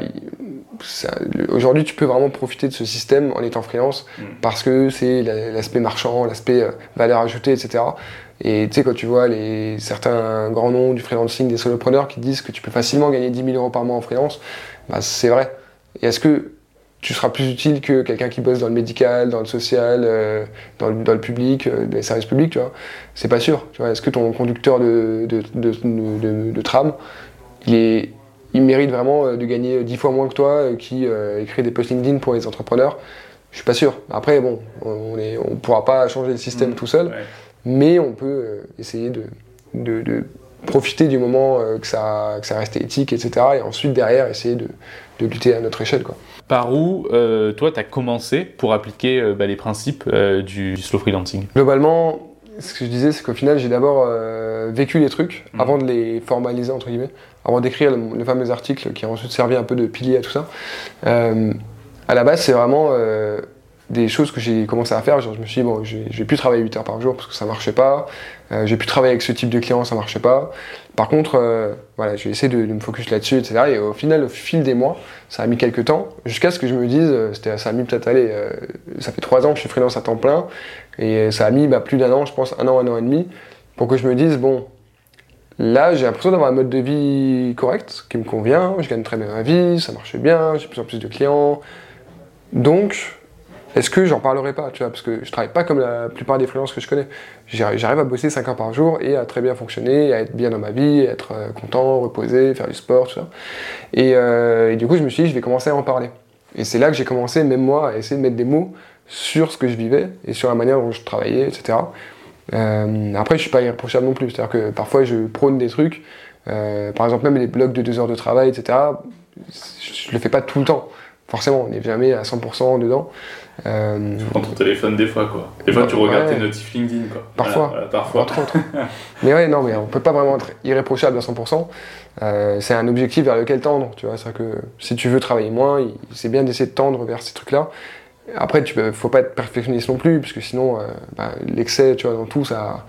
Aujourd'hui, tu peux vraiment profiter de ce système en étant freelance mm. parce que c'est l'aspect marchand, l'aspect valeur ajoutée, etc. Et tu sais, quand tu vois les, certains grands noms du freelancing, des solopreneurs qui disent que tu peux facilement gagner 10 000 euros par mois en freelance, bah, c'est vrai. Et est-ce que tu seras plus utile que quelqu'un qui bosse dans le médical, dans le social, euh, dans, le, dans, le, public, euh, dans les services publics, tu vois? C'est pas sûr. Tu vois Est-ce que ton conducteur de, de, de, de, tram, il, est, il mérite vraiment euh, de gagner 10 fois moins que toi, qui écrit des posts LinkedIn pour les entrepreneurs Je suis pas sûr. Après, bon, on ne on pourra pas changer le système mmh. tout seul mais on peut euh, essayer de, de, profiter du moment euh, que, ça, que ça reste éthique, etc. Et ensuite, derrière, essayer de, de lutter à notre échelle. Quoi. Par où, euh, toi, tu as commencé pour appliquer bah, les principes du slow freelancing? Globalement, ce que je disais, c'est qu'au final, j'ai d'abord vécu les trucs mmh. avant de les formaliser, entre guillemets, avant d'écrire le, fameux article qui a ensuite servi un peu de pilier à tout ça. à la base, c'est vraiment des choses que j'ai commencé à faire. Genre, je me suis dit, bon, je vais plus travailler 8 heures par jour parce que ça marchait pas. Euh, j'ai pu travailler avec ce type de client, ça marchait pas. Par contre, euh, voilà, j'ai essayé de, me focus là-dessus, etc. Et au final, au fil des mois, ça a mis quelques temps, jusqu'à ce que je me dise, euh, c'était, ça a mis peut-être, allez, euh, ça fait 3 ans que je suis freelance à temps plein, et ça a mis bah, plus d'un an, je pense, un an, un an et demi, pour que je me dise, bon, là, j'ai l'impression d'avoir un mode de vie correct, qui me convient, je gagne très bien ma vie, ça marche bien, j'ai plus en plus de clients. Donc, est-ce que j'en parlerai pas, tu vois, parce que je travaille pas comme la plupart des freelances que je connais. J'arrive à bosser 5 heures par jour et à très bien fonctionner, à être bien dans ma vie, à être euh, content, reposer, faire du sport, tout ça. Euh, et, du coup, je me suis dit, je vais commencer à en parler. Et c'est là que j'ai commencé, même moi, à essayer de mettre des mots sur ce que je vivais et sur la manière dont je travaillais, etc. Euh, après, je suis pas irréprochable non plus. C'est-à-dire que parfois, je prône des trucs. Euh, par exemple, même les blocs de 2 heures de travail, etc. Je le fais pas tout le temps. Forcément, on n'est jamais à 100% dedans. Euh... Tu prends ton téléphone des fois, quoi. Des fois, tu regardes ouais. tes notifs LinkedIn, quoi. Parfois. Voilà, parfois. Entre autres. mais ouais, non, mais on peut pas vraiment être irréprochable à 100%. Euh, c'est un objectif vers lequel tendre, tu vois. C'est que si tu veux travailler moins, c'est bien d'essayer de tendre vers ces trucs-là. Après, tu faut pas être perfectionniste non plus, parce que sinon, euh, bah, l'excès, tu vois, dans tout, ça,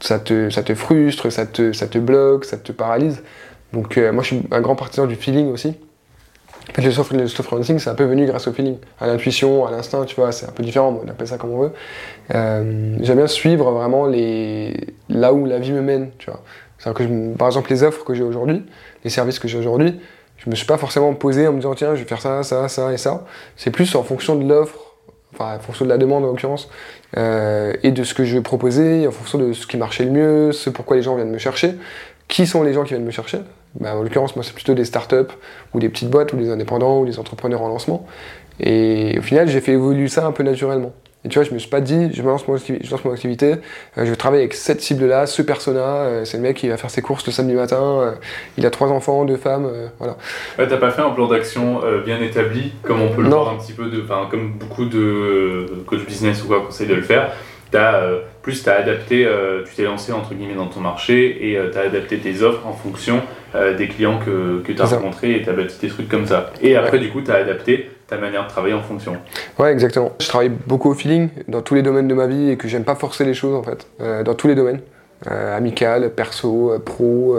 ça, te, ça te frustre, ça te, ça te bloque, ça te paralyse. Donc, euh, moi, je suis un grand partisan du feeling aussi. En fait, le soft, le soft freelancing, c'est un peu venu grâce au feeling, à l'intuition, à l'instinct, tu vois, c'est un peu différent, on appelle ça comme on veut. Euh, J'aime bien suivre vraiment les... là où la vie me mène, tu vois. Que je, par exemple, les offres que j'ai aujourd'hui, les services que j'ai aujourd'hui, je me suis pas forcément posé en me disant tiens, je vais faire ça, ça, ça et ça. C'est plus en fonction de l'offre, enfin en fonction de la demande en l'occurrence, euh, et de ce que je vais proposer, en fonction de ce qui marchait le mieux, ce pourquoi les gens viennent me chercher. Qui sont les gens qui viennent me chercher? Bah, En l'occurrence, moi, c'est plutôt des startups ou des petites boîtes ou des indépendants ou des entrepreneurs en lancement. Et au final, j'ai fait évoluer ça un peu naturellement. Et tu vois, je me suis pas dit, je lance mon, je lance mon activité, euh, je vais travailler avec cette cible-là, ce persona, euh, c'est le mec qui va faire ses courses le samedi matin, euh, il a trois enfants, deux femmes, voilà. Ouais, t'as pas fait un plan d'action bien établi, comme on peut le Non. voir un petit peu, de, comme beaucoup de coach business ou quoi conseillent de le faire. As, euh, plus tu as adapté, euh, tu t'es lancé entre guillemets dans ton marché et euh, tu as adapté tes offres en fonction euh, des clients que, que tu as C'est ça. rencontrés et tu as bâti des trucs comme ça. Et après, Ouais. du coup, tu as adapté ta manière de travailler en fonction. Ouais, exactement. Je travaille beaucoup au feeling dans tous les domaines de ma vie et que j'aime pas forcer les choses en fait, euh, dans tous les domaines. Euh, amical, perso, euh, pro,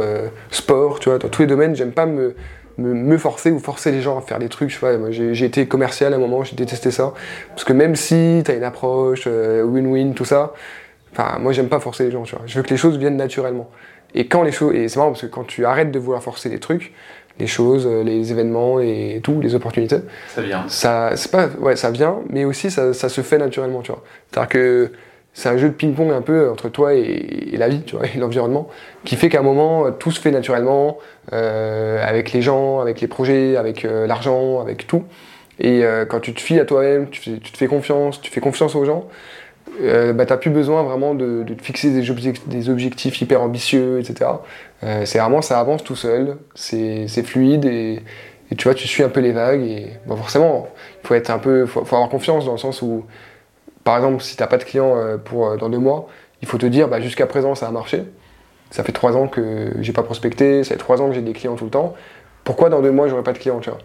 sport, tu vois, dans tous les domaines, j'aime pas me, me, forcer ou forcer les gens à faire des trucs. J'ai été commercial à un moment, j'ai détesté ça. Parce que même si t'as une approche win-win, tout ça, moi j'aime pas forcer les gens, tu vois. Je veux que les choses viennent naturellement. Et quand les choses, et c'est marrant parce que quand tu arrêtes de vouloir forcer les trucs, les choses, euh, les événements et tout, les opportunités, Ça vient. ça, c'est pas, ouais, ça vient, mais aussi ça, ça se fait naturellement, tu vois. C'est-à-dire que c'est un jeu de ping-pong un peu entre toi et, et la vie, tu vois, et l'environnement, qui fait qu'à un moment, euh, tout se fait naturellement, euh, avec les gens, avec les projets, avec euh, l'argent, avec tout. Et euh, quand tu te fies à toi-même, tu, tu te fais confiance, tu fais confiance aux gens, bah, t'as plus besoin vraiment de, de te fixer des objectifs hyper ambitieux, etc. Euh, c'est vraiment, ça avance tout seul, c'est fluide et, tu vois, tu suis un peu les vagues et forcément, il faut être un peu, faut, faut avoir confiance dans le sens où, par exemple, si t'as pas de clients euh, pour euh, dans deux mois, il faut te dire, bah, jusqu'à présent, ça a marché. Ça fait trois ans que j'ai pas prospecté, ça fait trois ans que j'ai des clients tout le temps. Pourquoi dans deux mois j'aurai pas de clients, tu vois?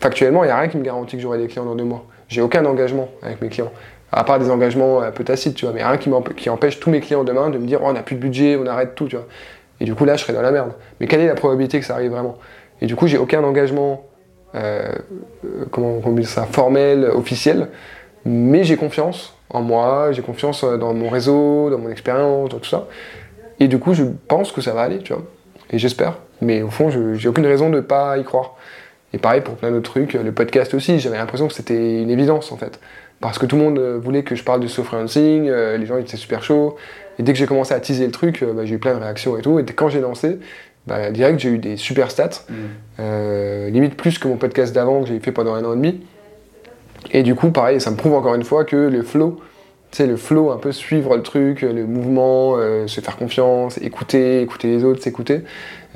Factuellement, il n'y a rien qui me garantit que j'aurai des clients dans deux mois. J'ai aucun engagement avec mes clients. À part des engagements un peu tacites, tu vois, mais rien qui, m'emp- qui empêche tous mes clients demain de me dire oh, on n'a plus de budget, on arrête tout, tu vois. Et du coup, là, je serais dans la merde. Mais quelle est la probabilité que ça arrive vraiment? Et du coup, j'ai aucun engagement, euh, euh, comment on dit ça, formel, officiel, mais j'ai confiance en moi, j'ai confiance euh, dans mon réseau, dans mon expérience, dans tout ça. Et du coup, je pense que ça va aller, tu vois. Et j'espère. Mais au fond, j'ai aucune raison de ne pas y croire. Et pareil pour plein d'autres trucs. Le podcast aussi, j'avais l'impression que c'était une évidence en fait. Parce que tout le monde voulait que je parle de soft freelancing, les gens étaient super chauds. Et dès que j'ai commencé à teaser le truc, euh, bah, j'ai eu plein de réactions et tout. Et quand j'ai lancé, bah, direct, j'ai eu des super stats. Euh, limite plus que mon podcast d'avant que j'ai fait pendant un an et demi. Et du coup, pareil, ça me prouve encore une fois que le flow, tu sais, le flow, un peu suivre le truc, le mouvement, euh, se faire confiance, écouter, écouter les autres, s'écouter,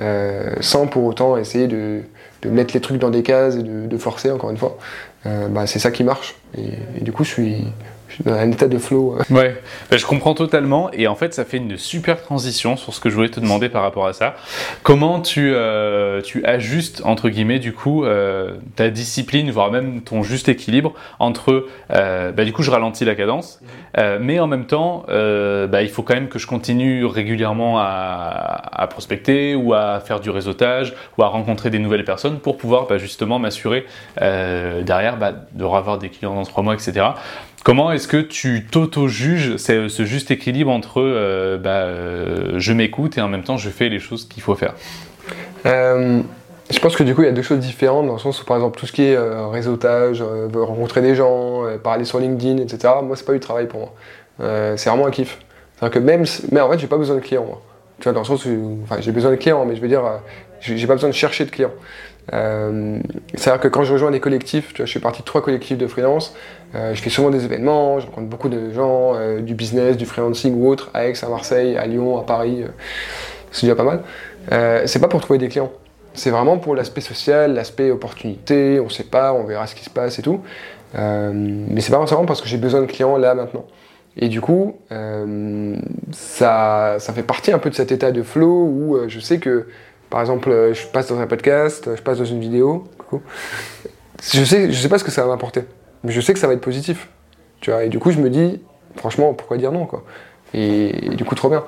euh, sans pour autant essayer de, de mettre les trucs dans des cases et de, de forcer, encore une fois, bah, c'est ça qui marche. Et, et du coup, je suis, je suis dans un état de flow. Ouais, bah, je comprends totalement. Et en fait, ça fait une super transition sur ce que je voulais te demander par rapport à ça. Comment tu, euh, tu ajustes, entre guillemets, du coup, euh, ta discipline, voire même ton juste équilibre entre, euh, bah, du coup, je ralentis la cadence, mais en même temps, bah, il faut quand même que je continue régulièrement à, à, prospecter ou à faire du réseautage ou à rencontrer des nouvelles personnes pour pouvoir justement m'assurer derrière de revoir des clients dans trois mois, etc. Comment est-ce que tu t'auto-juges ce juste équilibre entre euh, bah, euh, je m'écoute et en même temps je fais les choses qu'il faut faire? Euh, Je pense que du coup il y a deux choses différentes dans le sens où par exemple tout ce qui est réseautage, rencontrer des gens, parler sur LinkedIn, etc. Moi c'est pas du travail pour moi. c'est vraiment un kiff. Mais en fait j'ai pas besoin de clients moi. Tu vois dans le sens où, j'ai besoin de clients mais je veux dire j'ai pas besoin de chercher de clients. Euh, C'est-à-dire que quand je rejoins des collectifs, je suis parti de trois collectifs de freelance, euh, je fais souvent des événements, je rencontre beaucoup de gens, euh, du business, du freelancing ou autre, à Aix, à Marseille, à Lyon, à Paris, euh, c'est déjà pas mal. Euh, c'est pas pour trouver des clients, c'est vraiment pour l'aspect social, l'aspect opportunité, on sait pas, on verra ce qui se passe et tout. mais c'est pas forcément parce que j'ai besoin de clients là maintenant. Et du coup, ça, ça fait partie un peu de cet état de flow où je sais que par exemple, euh, je passe dans un podcast, je passe dans une vidéo. Je sais, je sais pas ce que ça va m'apporter, mais je sais que ça va être positif. Tu vois, et du coup, je me dis, franchement, pourquoi dire non, quoi? Et, du coup, trop bien.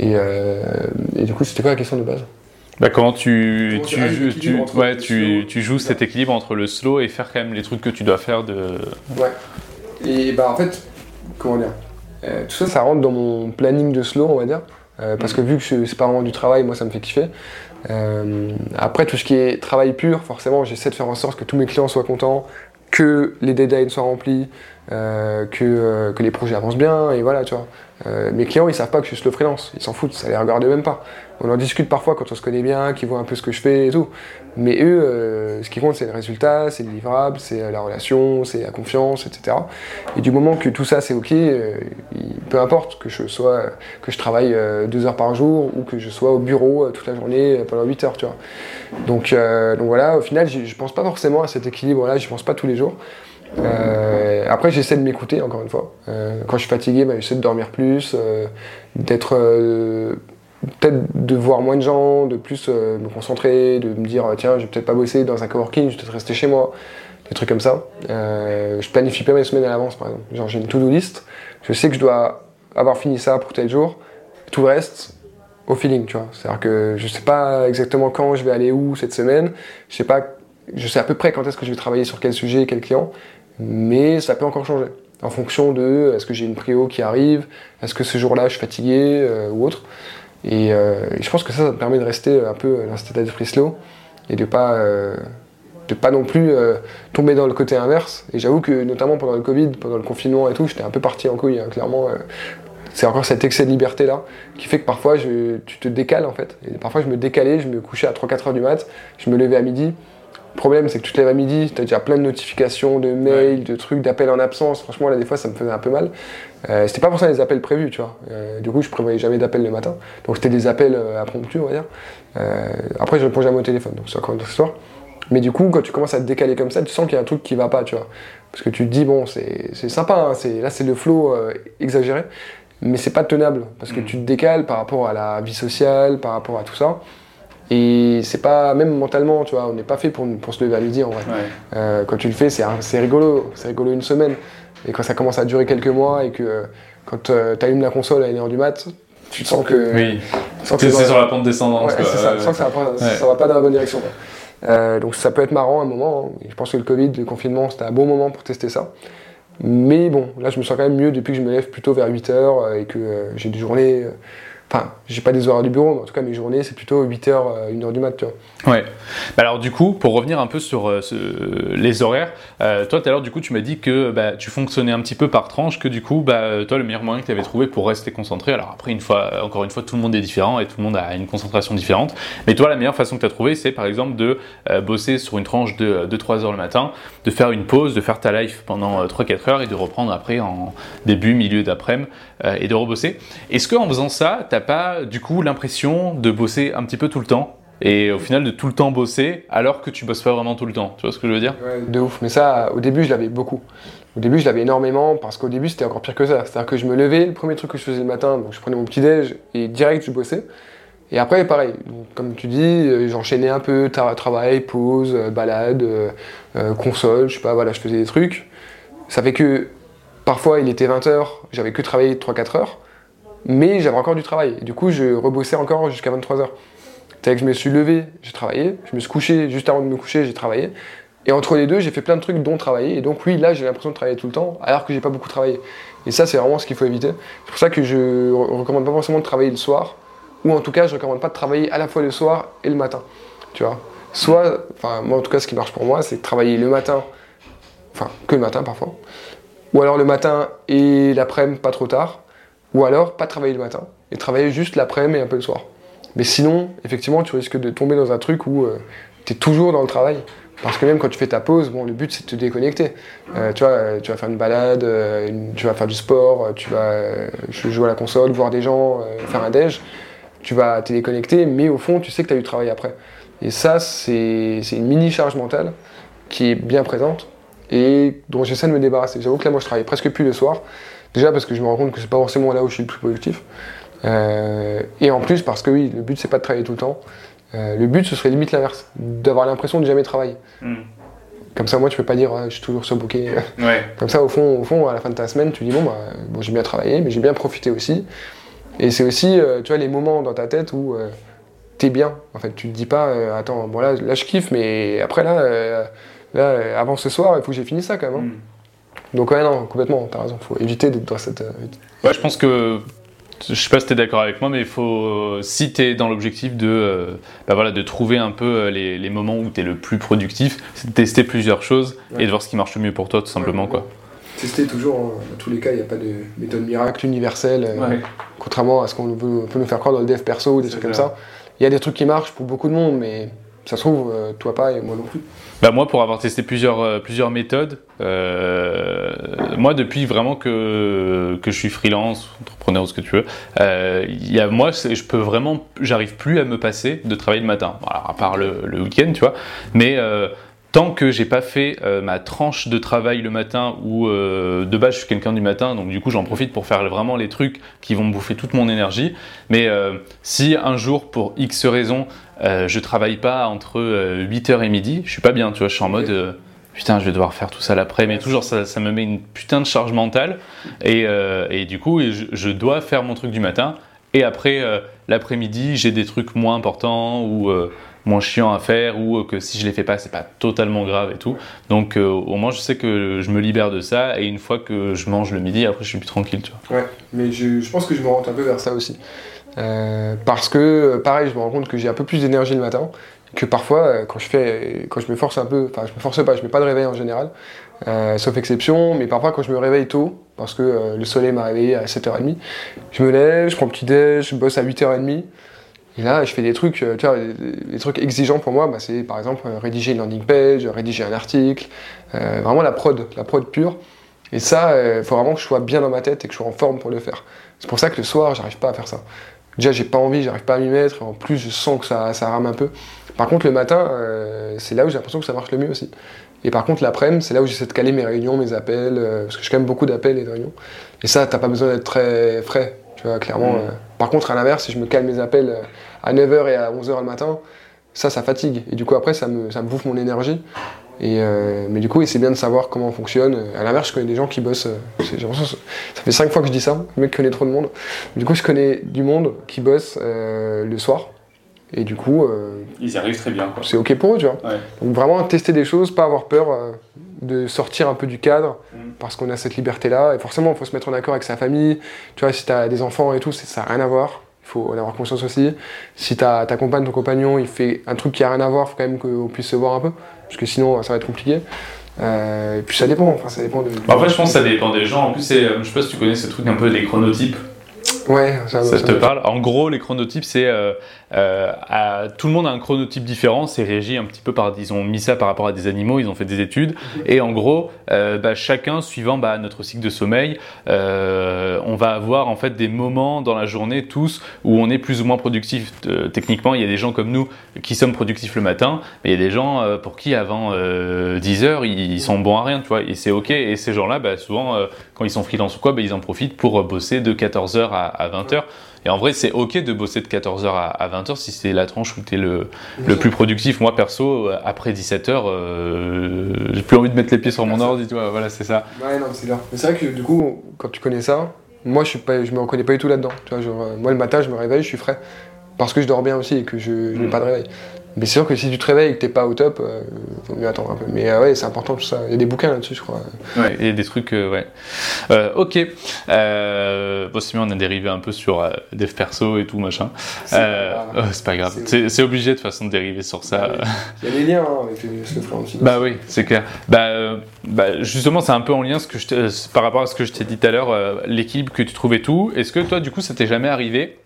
Euh, et, du coup, c'était quoi la question de base? Bah, comment tu, tu, tu, ouais, tu, tu, joues cet équilibre entre le slow et faire quand même les trucs que tu dois faire de. Ouais. Et bah en fait, comment dire? Euh, Tout ça, ça rentre dans mon planning de slow, on va dire. parce mm. que vu que c'est pas vraiment du travail, moi ça me fait kiffer. Euh, après, tout ce qui est travail pur, forcément, j'essaie de faire en sorte que tous mes clients soient contents, que les deadlines soient remplis, euh, que, euh, que, les projets avancent bien, et voilà, tu vois. Mes clients, ils savent pas que je suis le freelance, ils s'en foutent, ça les regarde même pas. On en discute parfois quand on se connaît bien, qu'ils voient un peu ce que je fais et tout. Mais eux, euh, ce qui compte, c'est le résultat, c'est le livrable, c'est la relation, c'est la confiance, etc. Et du moment que tout ça c'est ok, peu importe que je sois, que je travaille deux heures par jour ou que je sois au bureau toute la journée pendant 8 heures, tu vois. Donc, donc voilà, au final, je pense pas forcément à cet équilibre-là, je pense pas tous les jours. Euh, après, j'essaie de m'écouter, encore une fois. Euh, quand je suis fatigué, bah, j'essaie de dormir plus, euh, d'être. Peut-être de voir moins de gens, de plus me concentrer, de me dire tiens, je vais peut-être pas bosser dans un coworking, je vais peut-être rester chez moi. Des trucs comme ça. je planifie pas mes semaines à l'avance, par exemple. Genre, j'ai une to-do list. Je sais que je dois avoir fini ça pour tel jour. Tout le reste, au feeling, tu vois. C'est-à-dire que je sais pas exactement quand je vais aller où cette semaine. Je sais pas, je sais à peu près quand est-ce que je vais travailler sur quel sujet, quel client mais ça peut encore changer en fonction de est-ce que j'ai une préo qui arrive, est-ce que ce jour-là je suis fatigué euh, ou autre? Euh, et, je pense que ça, ça me permet de rester un peu dans cet état d'esprit slow et de pas euh, de pas non plus tomber dans le côté inverse. Et j'avoue que notamment pendant le Covid, pendant le confinement et tout, j'étais un peu parti en couille, hein, clairement. c'est encore cet excès de liberté là qui fait que parfois je, tu te décales en fait. Et parfois je me décalais, je me couchais à 3-4 heures du mat, je me levais à midi. Le problème, c'est que tu te lèves à midi, tu as déjà plein de notifications, de mails, de trucs, d'appels en absence. Franchement, là, des fois, ça me faisait un peu mal. Euh, c'était pas pour ça les appels prévus, tu vois. Euh, du coup, je prévoyais jamais d'appels le matin. Donc, c'était des appels euh, impromptus, on va dire. Euh, après, je réponds jamais au téléphone, donc c'est encore une autre histoire. Mais du coup, quand tu commences à te décaler comme ça, tu sens qu'il y a un truc qui va pas, tu vois. Parce que tu te dis, bon, c'est sympa, hein, là, c'est le flow exagéré, mais c'est pas tenable. Parce que mm. tu te décales par rapport à la vie sociale, par rapport à tout ça. Et c'est pas, même mentalement, tu vois, on n'est pas fait pour, pour se lever à midi en vrai. Euh, quand tu le fais, c'est rigolo, c'est rigolo une semaine. Et quand ça commence à durer quelques mois et que quand euh, tu allumes la console à 1h du mat, tu sens que. Oui, c'est sur la pente descendante. Ouais, c'est ça, tu sens que ça va, ça va pas dans la bonne direction. Euh, donc ça peut être marrant à un moment. Hein. Je pense que le Covid, le confinement, c'était un bon moment pour tester ça. Mais bon, là je me sens quand même mieux depuis que je me lève plutôt vers 8h et que j'ai des journées Enfin, j'ai pas des horaires du bureau, mais en tout cas, mes journées, c'est plutôt 8h, 1h euh, du mat, tu vois. Ouais. Bah alors, du coup, pour revenir un peu sur euh, les horaires, euh, toi, tout à l'heure, du coup, tu m'as dit que bah, tu fonctionnais un petit peu par tranche, que du coup, bah, toi, le meilleur moyen que tu avais trouvé pour rester concentré, alors après, une fois, encore une fois, tout le monde est différent et tout le monde a une concentration différente, mais toi, la meilleure façon que tu as trouvé, c'est par exemple de bosser sur une tranche de 2-3 heures le matin, de faire une pause, de faire ta life pendant 3-4 heures et de reprendre après en début, milieu d'après-midi et de rebosser. Est-ce qu'en faisant ça, pas du coup l'impression de bosser un petit peu tout le temps et au final de tout le temps bosser alors que tu bosses pas vraiment tout le temps. Tu vois ce que je veux dire? De ouf, mais ça au début je l'avais beaucoup. Au début, je l'avais énormément parce qu'au début, c'était encore pire que ça. C'est-à-dire que je me levais, le premier truc que je faisais le matin, donc je prenais mon petit déj et direct, je bossais. Et après, pareil, comme tu dis, euh, j'enchaînais un peu travail, pause, euh, balade, euh, console, je sais pas, voilà, je faisais des trucs. Ça fait que parfois il était 20h, j'avais que travaillé 3-4 heures, mais j'avais encore du travail. Et du coup, je rebossais encore jusqu'à 23h. C'est que je me suis levé, j'ai travaillé, je me suis couché, juste avant de me coucher, j'ai travaillé. Et entre les deux, j'ai fait plein de trucs dont travailler. Et donc, oui, là, j'ai l'impression de travailler tout le temps, alors que j'ai pas beaucoup travaillé. Et ça, c'est vraiment ce qu'il faut éviter. C'est pour ça que je recommande pas forcément de travailler le soir, ou en tout cas, je recommande pas de travailler à la fois le soir et le matin. Tu vois? Soit, enfin, moi en tout cas, ce qui marche pour moi, c'est travailler le matin, enfin, que le matin parfois, ou alors le matin et l'après-midi, pas trop tard, ou alors pas travailler le matin, et travailler juste l'après-midi et un peu le soir. Mais sinon, effectivement, tu risques de tomber dans un truc où euh, tu es toujours dans le travail. Parce que même quand tu fais ta pause, bon, le but c'est de te déconnecter. Euh, tu vois, tu vas faire une balade, euh, tu vas faire du sport, tu vas jouer à la console, voir des gens, faire un déj tu vas te déconnecter, mais au fond, tu sais que tu as du travail après. Et ça, c'est une mini charge mentale qui est bien présente et dont j'essaie de me débarrasser. J'avoue que là, moi, je travaille presque plus le soir. Déjà parce que je me rends compte que c'est pas forcément là où je suis le plus productif. Euh, et en plus parce que oui, le but c'est pas de travailler tout le temps. Euh, le but ce serait limite l'inverse, d'avoir l'impression de jamais travailler. Hmm. Comme ça, moi, tu peux pas dire je suis toujours surbooké. Ouais. Comme ça, au fond, au fond, à la fin de ta semaine, tu dis bon, bah, bon j'ai bien travaillé, mais j'ai bien profité aussi. Et c'est aussi, euh, tu vois, les moments dans ta tête où euh, t'es bien. En fait, tu te dis pas, euh, attends, bon là, là, je kiffe, mais après là, là avant ce soir, il faut que j'ai fini ça quand même. Hein. Mm. Donc ouais, non, complètement, t'as raison, faut éviter d'être dans cette... ouais, je pense que je sais pas si tu es d'accord avec moi, mais il faut, si tu es dans l'objectif de, bah voilà, de trouver un peu les, les moments où tu es le plus productif, c'est de tester plusieurs choses et de voir ce qui marche le mieux pour toi, tout simplement. quoi tester toujours. Hein. Dans tous les cas, il n'y a pas de méthode miracle universelle, euh, contrairement à ce qu'on peut nous faire croire dans le dev perso ou des trucs comme ça. Il y a des trucs qui marchent pour beaucoup de monde, mais ça se trouve, euh, toi pas et moi non plus. Bah moi, pour avoir testé plusieurs, euh, plusieurs méthodes, moi, depuis vraiment que, que je suis freelance, entrepreneur ou ce que tu veux, y a, moi, je peux vraiment, j'arrive plus à me passer de travailler le matin. À part le, week-end, tu vois. Mais tant que j'ai pas fait euh, ma tranche de travail le matin ou euh, de base je suis quelqu'un du matin donc du coup j'en profite pour faire vraiment les trucs qui vont me bouffer toute mon énergie mais euh, si un jour pour X raison je travaille pas entre 8h et midi. Je suis pas bien tu vois je suis en mode putain je vais devoir faire tout ça l'après. Mais toujours ça, ça, me met une putain de charge mentale. Et, et du coup je, je, dois faire mon truc du matin. Et après l'après-midi j'ai des trucs moins importants ou moins chiant à faire ou que si je les fais pas, c'est pas totalement grave et tout. Donc euh, au moins je sais que je me libère de ça. Et une fois que je mange le midi, après je suis plus tranquille, tu vois. Ouais, mais je, pense que je me rends un peu vers ça aussi. Euh, parce que pareil, je me rends compte que j'ai un peu plus d'énergie le matin que parfois euh, quand je fais quand je me force un peu enfin je me force pas je mets pas de réveil en général sauf exception mais parfois quand je me réveille tôt parce que le soleil m'a réveillé à 7h30 je me lève je prends petit déj je bosse à 8h30 et là, je fais des trucs, euh, tu vois, des, trucs exigeants pour moi, bah, c'est par exemple euh, rédiger une landing page, rédiger un article, euh, vraiment la prod, la prod pure. Et ça, il faut vraiment que je sois bien dans ma tête et que je sois en forme pour le faire. C'est pour ça que le soir, j'arrive pas à faire ça. Déjà, j'ai pas envie, j'arrive pas à m'y mettre, et en plus, je sens que ça, ça rame un peu. Par contre, le matin, c'est là où j'ai l'impression que ça marche le mieux aussi. Et par contre, l'après-midi, c'est là où j'essaie de caler mes réunions, mes appels, parce que j'ai quand même beaucoup d'appels et de réunions. Et ça, t'as pas besoin d'être très frais, tu vois, clairement. Mmh. par contre, à l'inverse, si je me cale mes appels à 9h et à 11h le matin, ça, ça fatigue. Et du coup, après, ça me, ça me bouffe mon énergie. Et euh, mais du coup, c'est bien de savoir comment on fonctionne. À l'inverse, je connais des gens qui bossent. Euh, ça fait 5 fois que je dis ça. Le mec connaît trop de monde. Du coup, je connais du monde qui bosse euh, le soir. Et du coup. Ils y arrivent très bien. C'est OK pour eux, tu vois. Donc, vraiment, tester des choses, pas avoir peur de sortir un peu du cadre mm. parce qu'on a cette liberté-là. Et forcément, il faut se mettre en accord avec sa famille. Tu vois, si tu as des enfants et tout, ça n'a rien à voir. Il faut en avoir conscience aussi. Si ta, ta compagne, ton compagnon, il fait un truc qui a rien à voir, il faut quand même qu'on puisse se voir un peu, parce que sinon ça va être compliqué. Euh, et puis ça dépend, enfin ça dépend de. Bah, après, je pense que ça dépend des gens. En plus, euh, je sais pas si tu connais ce truc un peu des chronotypes. Ouais, ça, te parle. En gros, les chronotypes, c'est euh, euh, tout le monde a un chronotype différent. C'est régi un petit peu par, ils ont mis ça par rapport à des animaux. Ils ont fait des études mhm. et en gros, euh, bah, chacun suivant bah, notre cycle de sommeil, on va avoir en fait des moments dans la journée tous où on est plus ou moins productif. techniquement, il y a des gens comme nous qui sommes productifs le matin, mais il y a des gens pour qui avant 10 heures ils, sont bons à rien, tu vois. Et c'est ok. Et ces gens-là, bah, souvent quand ils sont freelance ou quoi, ils en profitent pour bosser de 14h à à, 20h. Et en vrai, c'est ok de bosser de 14h à, 20h si c'est la tranche où tu es le, le, plus productif. Moi, perso, euh, après 17h, euh, j'ai plus envie de mettre les pieds sur mon ordi, tu vois, voilà, c'est ça. Ouais, non, c'est là. Mais c'est vrai que du coup, quand tu connais ça, moi, je, je me reconnais pas du tout là-dedans. Tu vois, genre, euh, moi, le matin, je me réveille, je suis frais. Parce que je dors bien aussi et que je n'ai mm. pas de réveil. Mais c'est sûr que si tu te réveilles et que t'es pas au top, euh, faut mieux attendre un peu. Mais euh, ouais, c'est important tout ça. Il y a des bouquins là-dessus, je crois. Ouais, il y a des trucs, euh, ouais. ok. bon, sinon, on a dérivé un peu sur des perso et tout, machin. C'est pas grave. C'est obligé de façon de dériver sur ça. Il y a des liens hein, avec ce que aussi. Bah oui, c'est clair. Bah, bah justement, c'est un peu en lien ce que je par rapport à ce que je t'ai dit tout à l'heure, l'équilibre que tu trouvais tout. Est-ce que toi, du coup, ça t'est jamais arrivé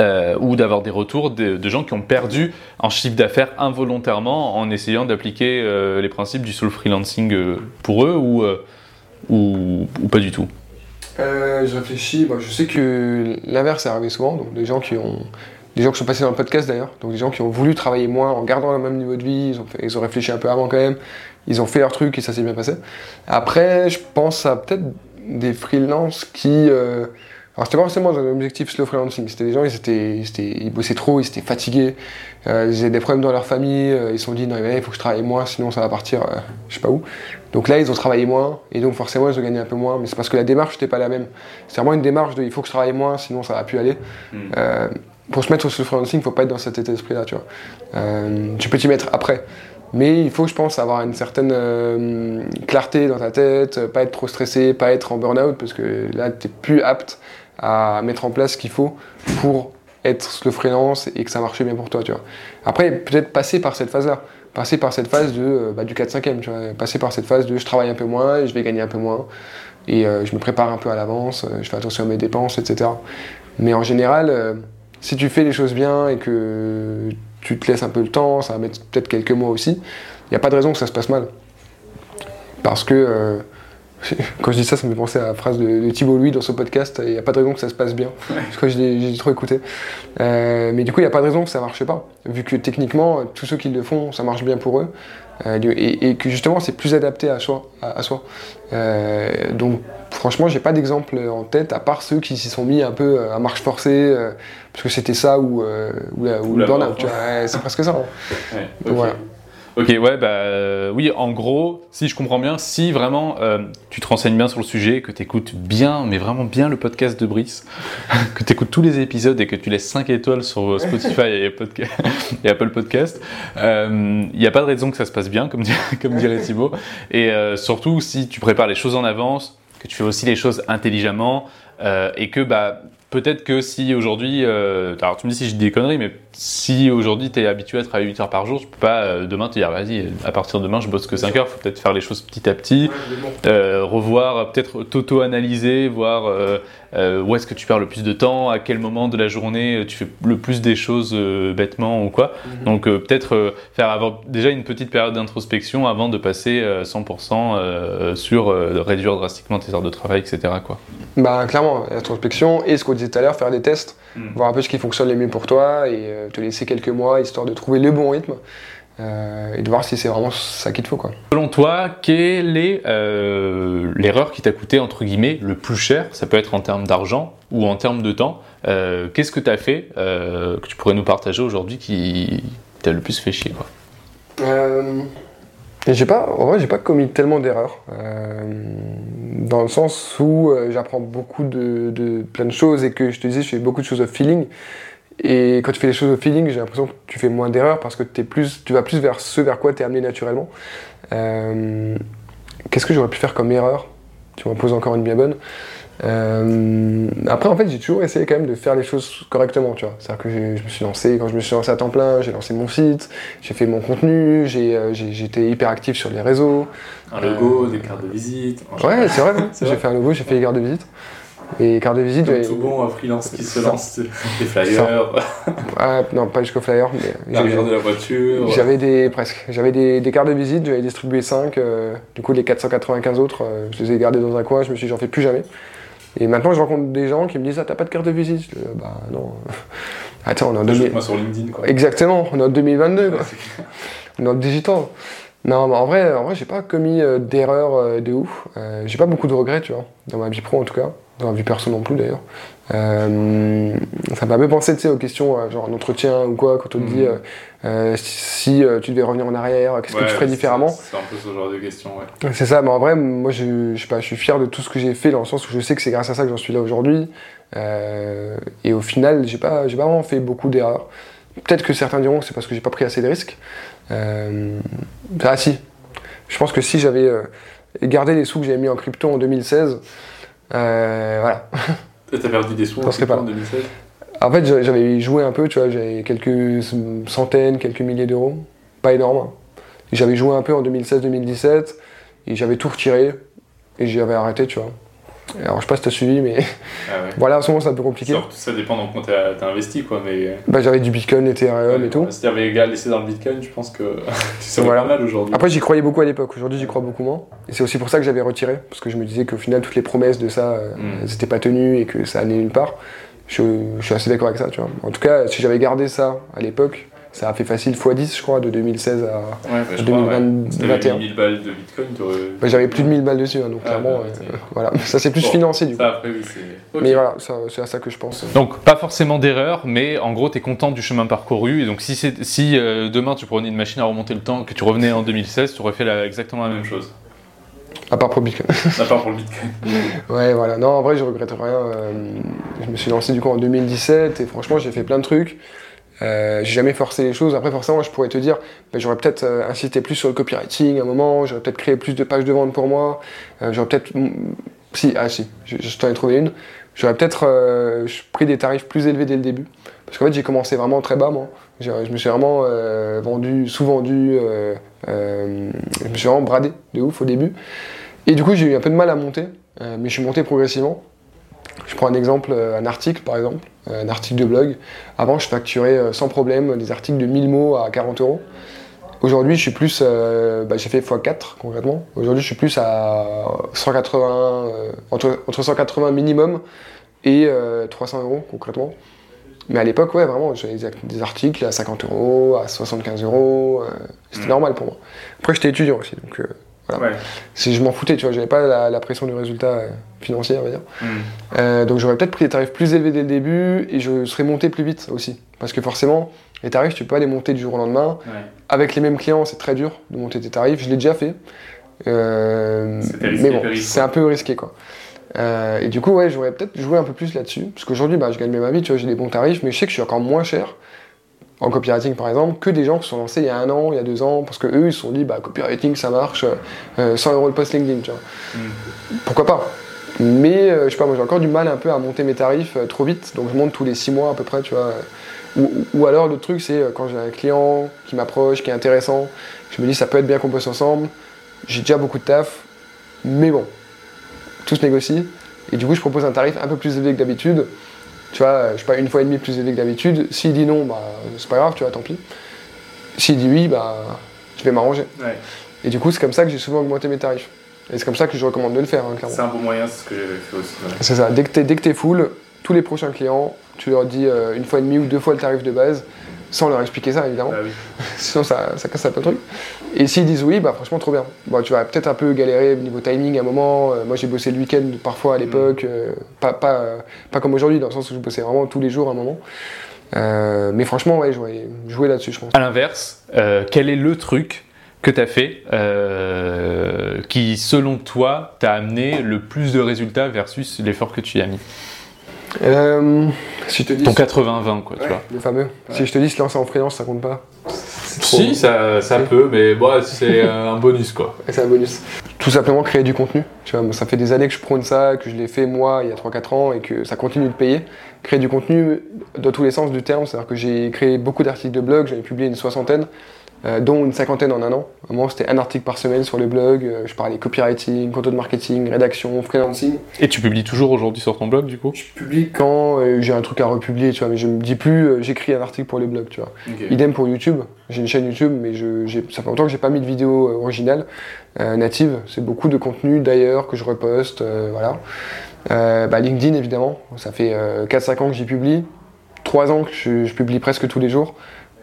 euh, ou d'avoir des retours de, gens qui ont perdu en chiffre d'affaires involontairement en essayant d'appliquer euh, les principes du soul freelancing euh, pour eux ou, ou, pas du tout? Je réfléchis, je sais que l'inverse est arrivé souvent, donc des gens qui ont des gens qui sont passés dans le podcast d'ailleurs, donc des gens qui ont voulu travailler moins en gardant le même niveau de vie, ils ont, ils ont réfléchi un peu avant quand même, ils ont fait leur truc et ça s'est bien passé. Après, je pense à peut-être des freelances qui alors c'était pas forcément un objectif slow freelancing, c'était des gens, ils, étaient, ils, bossaient trop, ils étaient fatigués, euh, ils avaient des problèmes dans leur famille, euh, ils se sont dit non il faut que je travaille moins sinon ça va partir euh, je sais pas où. Donc là ils ont travaillé moins et donc forcément ils ont gagné un peu moins, mais c'est parce que la démarche n'était pas la même. C'est vraiment une démarche de il faut que je travaille moins sinon ça va plus aller. Hmm. pour se mettre au slow freelancing, il faut pas être dans cet état d'esprit là, tu vois. tu peux t'y mettre après. Mais il faut, je pense, avoir une certaine clarté dans ta tête, pas être trop stressé, pas être en burn-out, parce que là, tu n'es plus apte à mettre en place ce qu'il faut pour être le freelance et que ça marche bien pour toi. Après, peut-être passer par cette phase-là, passer par cette phase de, euh, bah, du 4-5e, tu vois, passer par cette phase de je travaille un peu moins et je vais gagner un peu moins, et euh, je me prépare un peu à l'avance, euh, je fais attention à mes dépenses, etc. Mais en général, si tu fais les choses bien et que tu te laisses un peu le temps, ça va mettre peut-être quelques mois aussi, il n'y a pas de raison que ça se passe mal. Parce que Quand je dis ça, ça me fait penser à la phrase de, Thibault Louis dans son podcast il n'y a pas de raison que ça se passe bien. Parce que j'ai trop écouté. Euh, mais du coup, il n'y a pas de raison que ça ne marche pas. Vu que techniquement, tous ceux qui le font, ça marche bien pour eux. Euh, et, que justement, c'est plus adapté à soi. À, soi. Euh, donc, franchement, j'ai pas d'exemple en tête, à part ceux qui s'y sont mis un peu à marche forcée, parce que c'était ça ou, ou, le burn-out. c'est presque ça. Hein. voilà. Ok, ouais, bah euh, oui, en gros, si je comprends bien, si vraiment euh, tu te renseignes bien sur le sujet, que tu écoutes bien, mais vraiment bien le podcast de Brice, que tu écoutes tous les épisodes et que tu laisses 5 étoiles sur Spotify et, Apple Podcast, il euh, n'y a pas de raison que ça se passe bien, comme, comme dirait Thibaut. Et surtout, si tu prépares les choses en avance, que tu fais aussi les choses intelligemment, et que bah, peut-être que si aujourd'hui, alors tu me dis si je dis des conneries, mais si aujourd'hui tu es habitué à travailler 8 heures par jour, tu peux pas euh, demain te dire vas-y, à partir de demain je bosse que 5 heures, faut peut-être faire les choses petit à petit, euh, revoir, peut-être t'auto-analyser, voir euh, où est-ce que tu perds le plus de temps, à quel moment de la journée tu fais le plus des choses bêtement ou quoi. Mhm. Donc peut-être faire avoir déjà une petite période d'introspection avant de passer 100% sur réduire drastiquement tes heures de travail, etc. Quoi. Bah clairement, introspection et ce qu'on disait tout à l'heure, faire des tests, mhm. voir un peu ce qui fonctionne le mieux pour toi et te laisser quelques mois histoire de trouver le bon rythme. Euh, et de voir si c'est vraiment ça qu'il te faut. Quoi. Selon toi, quelle est euh, l'erreur qui t'a coûté entre guillemets le plus cher? Ça peut être en termes d'argent ou en termes de temps. Euh, qu'est-ce que tu as fait que tu pourrais nous partager aujourd'hui qui t'a le plus fait chier quoi? J'ai pas, en vrai, j'ai pas commis tellement d'erreurs. dans le sens où j'apprends beaucoup de, de, plein de choses et que je te disais, je fais beaucoup de choses au feeling. Et quand tu fais les choses au feeling, j'ai l'impression que tu fais moins d'erreurs parce que es plus, tu vas plus vers ce vers quoi tu es amené naturellement. Euh, qu'est-ce que j'aurais pu faire comme erreur? Tu m'en poses encore une bien bonne. Euh, après, en fait, j'ai toujours essayé quand même de faire les choses correctement, tu vois. C'est-à-dire que je me suis lancé, quand je me suis lancé à temps plein, j'ai lancé mon site, j'ai fait mon contenu, j'ai, euh, j'étais hyper actif sur les réseaux. Un logo, des cartes de visite. Ouais, c'est vrai, j'ai fait un logo, j'ai fait les cartes de visite. Et carte de visite, j'avais. Tout bon, un freelance qui se lance, des flyers. ah, non, pas jusqu'au flyer, mais. L'arrière de la voiture. J'avais des. presque. J'avais des, des, cartes de visite, j'avais distribué 5. Euh, du coup, les 495 autres, euh, je les ai gardés dans un coin, je me suis dit, j'en fais plus jamais. Et maintenant, je rencontre des gens qui me disent, ah, t'as pas de carte de visite? Je dis, Bah, non. Attends, on est en 2000... sur LinkedIn, quoi. Exactement, on est en 2022, quoi. on est en digital. Non, mais en vrai, en vrai j'ai pas commis euh, d'erreur de ouf. j'ai pas beaucoup de regrets, tu vois, dans ma vie pro en tout cas dans la vie perso non plus d'ailleurs. Euh, ça m'a un peu pensé aux questions, euh, genre un entretien ou quoi, quand on te dit mhm. euh, si tu devais revenir en arrière, qu'est-ce que tu ferais différemment C'est un peu ce genre de questions, ouais. C'est ça, mais en vrai, moi je, je, sais pas, je suis fier de tout ce que j'ai fait dans le sens où je sais que c'est grâce à ça que j'en suis là aujourd'hui. et au final, j'ai pas, pas vraiment fait beaucoup d'erreurs. Peut-être que certains diront que c'est parce que j'ai pas pris assez de risques. ah si, je pense que si j'avais gardé les sous que j'avais mis en crypto en 2016, euh, voilà. T'as perdu des sous en 2016 En fait, j'avais joué un peu, tu vois, j'avais quelques centaines, quelques milliers d'euros. Pas énorme. Hein. J'avais joué un peu en 2016-2017 et j'avais tout retiré et j'avais arrêté, tu vois. Alors je sais pas si t'as suivi, mais ah voilà, en ce moment c'est un peu compliqué. Ça, ça dépend dans quoi t'as investi, quoi. Mais... Bah, j'avais du Bitcoin, Ethereum et tout. Si t'avais laissé dans le Bitcoin, je pense que ça voilà. pas mal aujourd'hui. Après, j'y croyais beaucoup à l'époque. Aujourd'hui, j'y crois beaucoup moins. Et c'est aussi pour ça que j'avais retiré, parce que je me disais qu'au final, toutes les promesses de ça, hmm. pas tenues et que ça allait nulle part. Je, je suis assez d'accord avec ça, tu vois. En tout cas, si j'avais gardé ça à l'époque, ça a fait facile x10, je crois, de 2016 à, ouais, 2021. 1000 balles de Bitcoin, bah, J'avais plus de 1000 balles dessus, hein, donc ah, clairement, bah, euh, voilà. Ça c'est plus financier du coup. Après, oui, Mais voilà, c'est à ça que je pense. Donc, pas forcément d'erreur, mais en gros, tu es content du chemin parcouru. Et donc, si, si euh, demain tu prenais une machine à remonter le temps, que tu revenais en 2016, tu aurais fait exactement la même chose. À part pour le Bitcoin. à part pour le Bitcoin. ouais, voilà. Non, en vrai, je regrette rien. Euh, je me suis lancé du coup en 2017 et franchement, j'ai fait plein de trucs. Euh, j'ai jamais forcé les choses. Après, forcément, je pourrais te dire, ben, j'aurais peut-être euh, insisté plus sur le copywriting à un moment, j'aurais peut-être créé plus de pages de vente pour moi, euh, j'aurais peut-être. Si, ah si, je, t'en ai trouvé une. J'aurais peut-être pris des tarifs plus élevés dès le début. Parce qu'en fait, j'ai commencé vraiment très bas, moi. Je me suis vraiment vendu, sous-vendu, je me suis vraiment bradé de ouf au début. Et du coup, j'ai eu un peu de mal à monter, mais je suis monté progressivement. Je prends un exemple, euh, un article par exemple, euh, un article de blog. Avant, je facturais euh, sans problème des articles de 1000 mots à 40 euros. Aujourd'hui, je suis plus, bah, j'ai fait x4 concrètement. Aujourd'hui, je suis plus à 180, entre, 180 minimum et 300 euros concrètement. Mais à l'époque, ouais, vraiment, j'avais des articles à 50 euros, à 75 euros. C'était mmh. normal pour moi. Après, j'étais étudiant aussi, donc si je m'en foutais, tu vois, j'avais pas la, pression du résultat euh, financier, on va dire. Hmm. Euh, donc j'aurais peut-être pris des tarifs plus élevés dès le début et je serais monté plus vite aussi. Parce que forcément, les tarifs, tu peux pas les monter du jour au lendemain. Avec les mêmes clients, c'est très dur de monter tes tarifs. Je l'ai déjà fait. Euh, mais bon, c'est un peu risqué quoi. et du coup, ouais, j'aurais peut-être joué un peu plus là-dessus. Parce qu'aujourd'hui, bah, je gagne ma vie, tu vois, j'ai des bons tarifs, mais je sais que je suis encore moins cher en copywriting par exemple, que des gens qui sont lancés il y a un an, il y a deux ans, parce que eux ils se sont dit bah copywriting ça marche, 100 euh, euros le post LinkedIn, tu vois. Mm. Pourquoi pas? Mais euh, je sais pas, moi j'ai encore du mal un peu à monter mes tarifs euh, trop vite, donc je monte tous les six mois à peu près, tu vois. Ou, alors l'autre truc c'est quand j'ai un client qui m'approche, qui est intéressant, je me dis ça peut être bien qu'on bosse ensemble, j'ai déjà beaucoup de taf, mais bon, tout se négocie, et du coup je propose un tarif un peu plus élevé que d'habitude tu vois, je sais pas, une fois et demie plus élevé que d'habitude. S'il dit non, bah, c'est pas grave, tu vois, tant pis. S'il dit oui, bah, je vais m'arranger. Et du coup, c'est comme ça que j'ai souvent augmenté mes tarifs. Et c'est comme ça que je recommande de le faire, hein, clairement. C'est un bon moyen, c'est ce que j'avais fait aussi. C'est ça, dès que tu es, full, tous les prochains clients, tu leur dis euh, une fois et demie ou deux fois le tarif de base, sans leur expliquer ça évidemment. Ah Sinon ça, ça, casse un peu le truc. Et s'ils disent oui, bah franchement trop bien. Bon, tu vas peut-être un peu galérer au niveau timing à un moment. Euh, moi j'ai bossé le week-end parfois à l'époque, mm. euh, pas, pas, pas, comme aujourd'hui, dans le sens où je bossais vraiment tous les jours à un moment. Euh, mais franchement, ouais, jouer, jouer là-dessus, je pense. À l'inverse, quel est le truc que tu as fait qui, selon toi, t'a amené le plus de résultats versus l'effort que tu y as mis? Euh, si je te dis, Ton 80-20, quoi, tu vois. Le fameux. Si je te dis se lancer en freelance, ça compte pas Si, ça, ça peut, mais bon, c'est un bonus, quoi. C'est un bonus. Tout simplement créer du contenu. Tu vois, ça fait des années que je prône ça, que je l'ai fait moi il y a 3-4 ans et que ça continue de payer. Créer du contenu dans tous les sens du terme, c'est-à-dire que j'ai créé beaucoup d'articles de blog, j'en ai publié une soixantaine. Euh, dont une cinquantaine en un an. À un moment, c'était un article par semaine sur le blog. Euh, je parlais copywriting, content marketing, rédaction, freelancing. Et tu publies toujours aujourd'hui sur ton blog, du coup? Je publie quand euh, j'ai un truc à republier, tu vois, mais je me dis plus, j'écris un article pour les blogs, tu vois. Idem pour YouTube. J'ai une chaîne YouTube, mais je, ça fait longtemps que j'ai pas mis de vidéo originale, native. C'est beaucoup de contenu d'ailleurs que je reposte, voilà. Bah, LinkedIn, évidemment. Ça fait 4-5 ans que j'y publie. 3 ans que je, je publie presque tous les jours.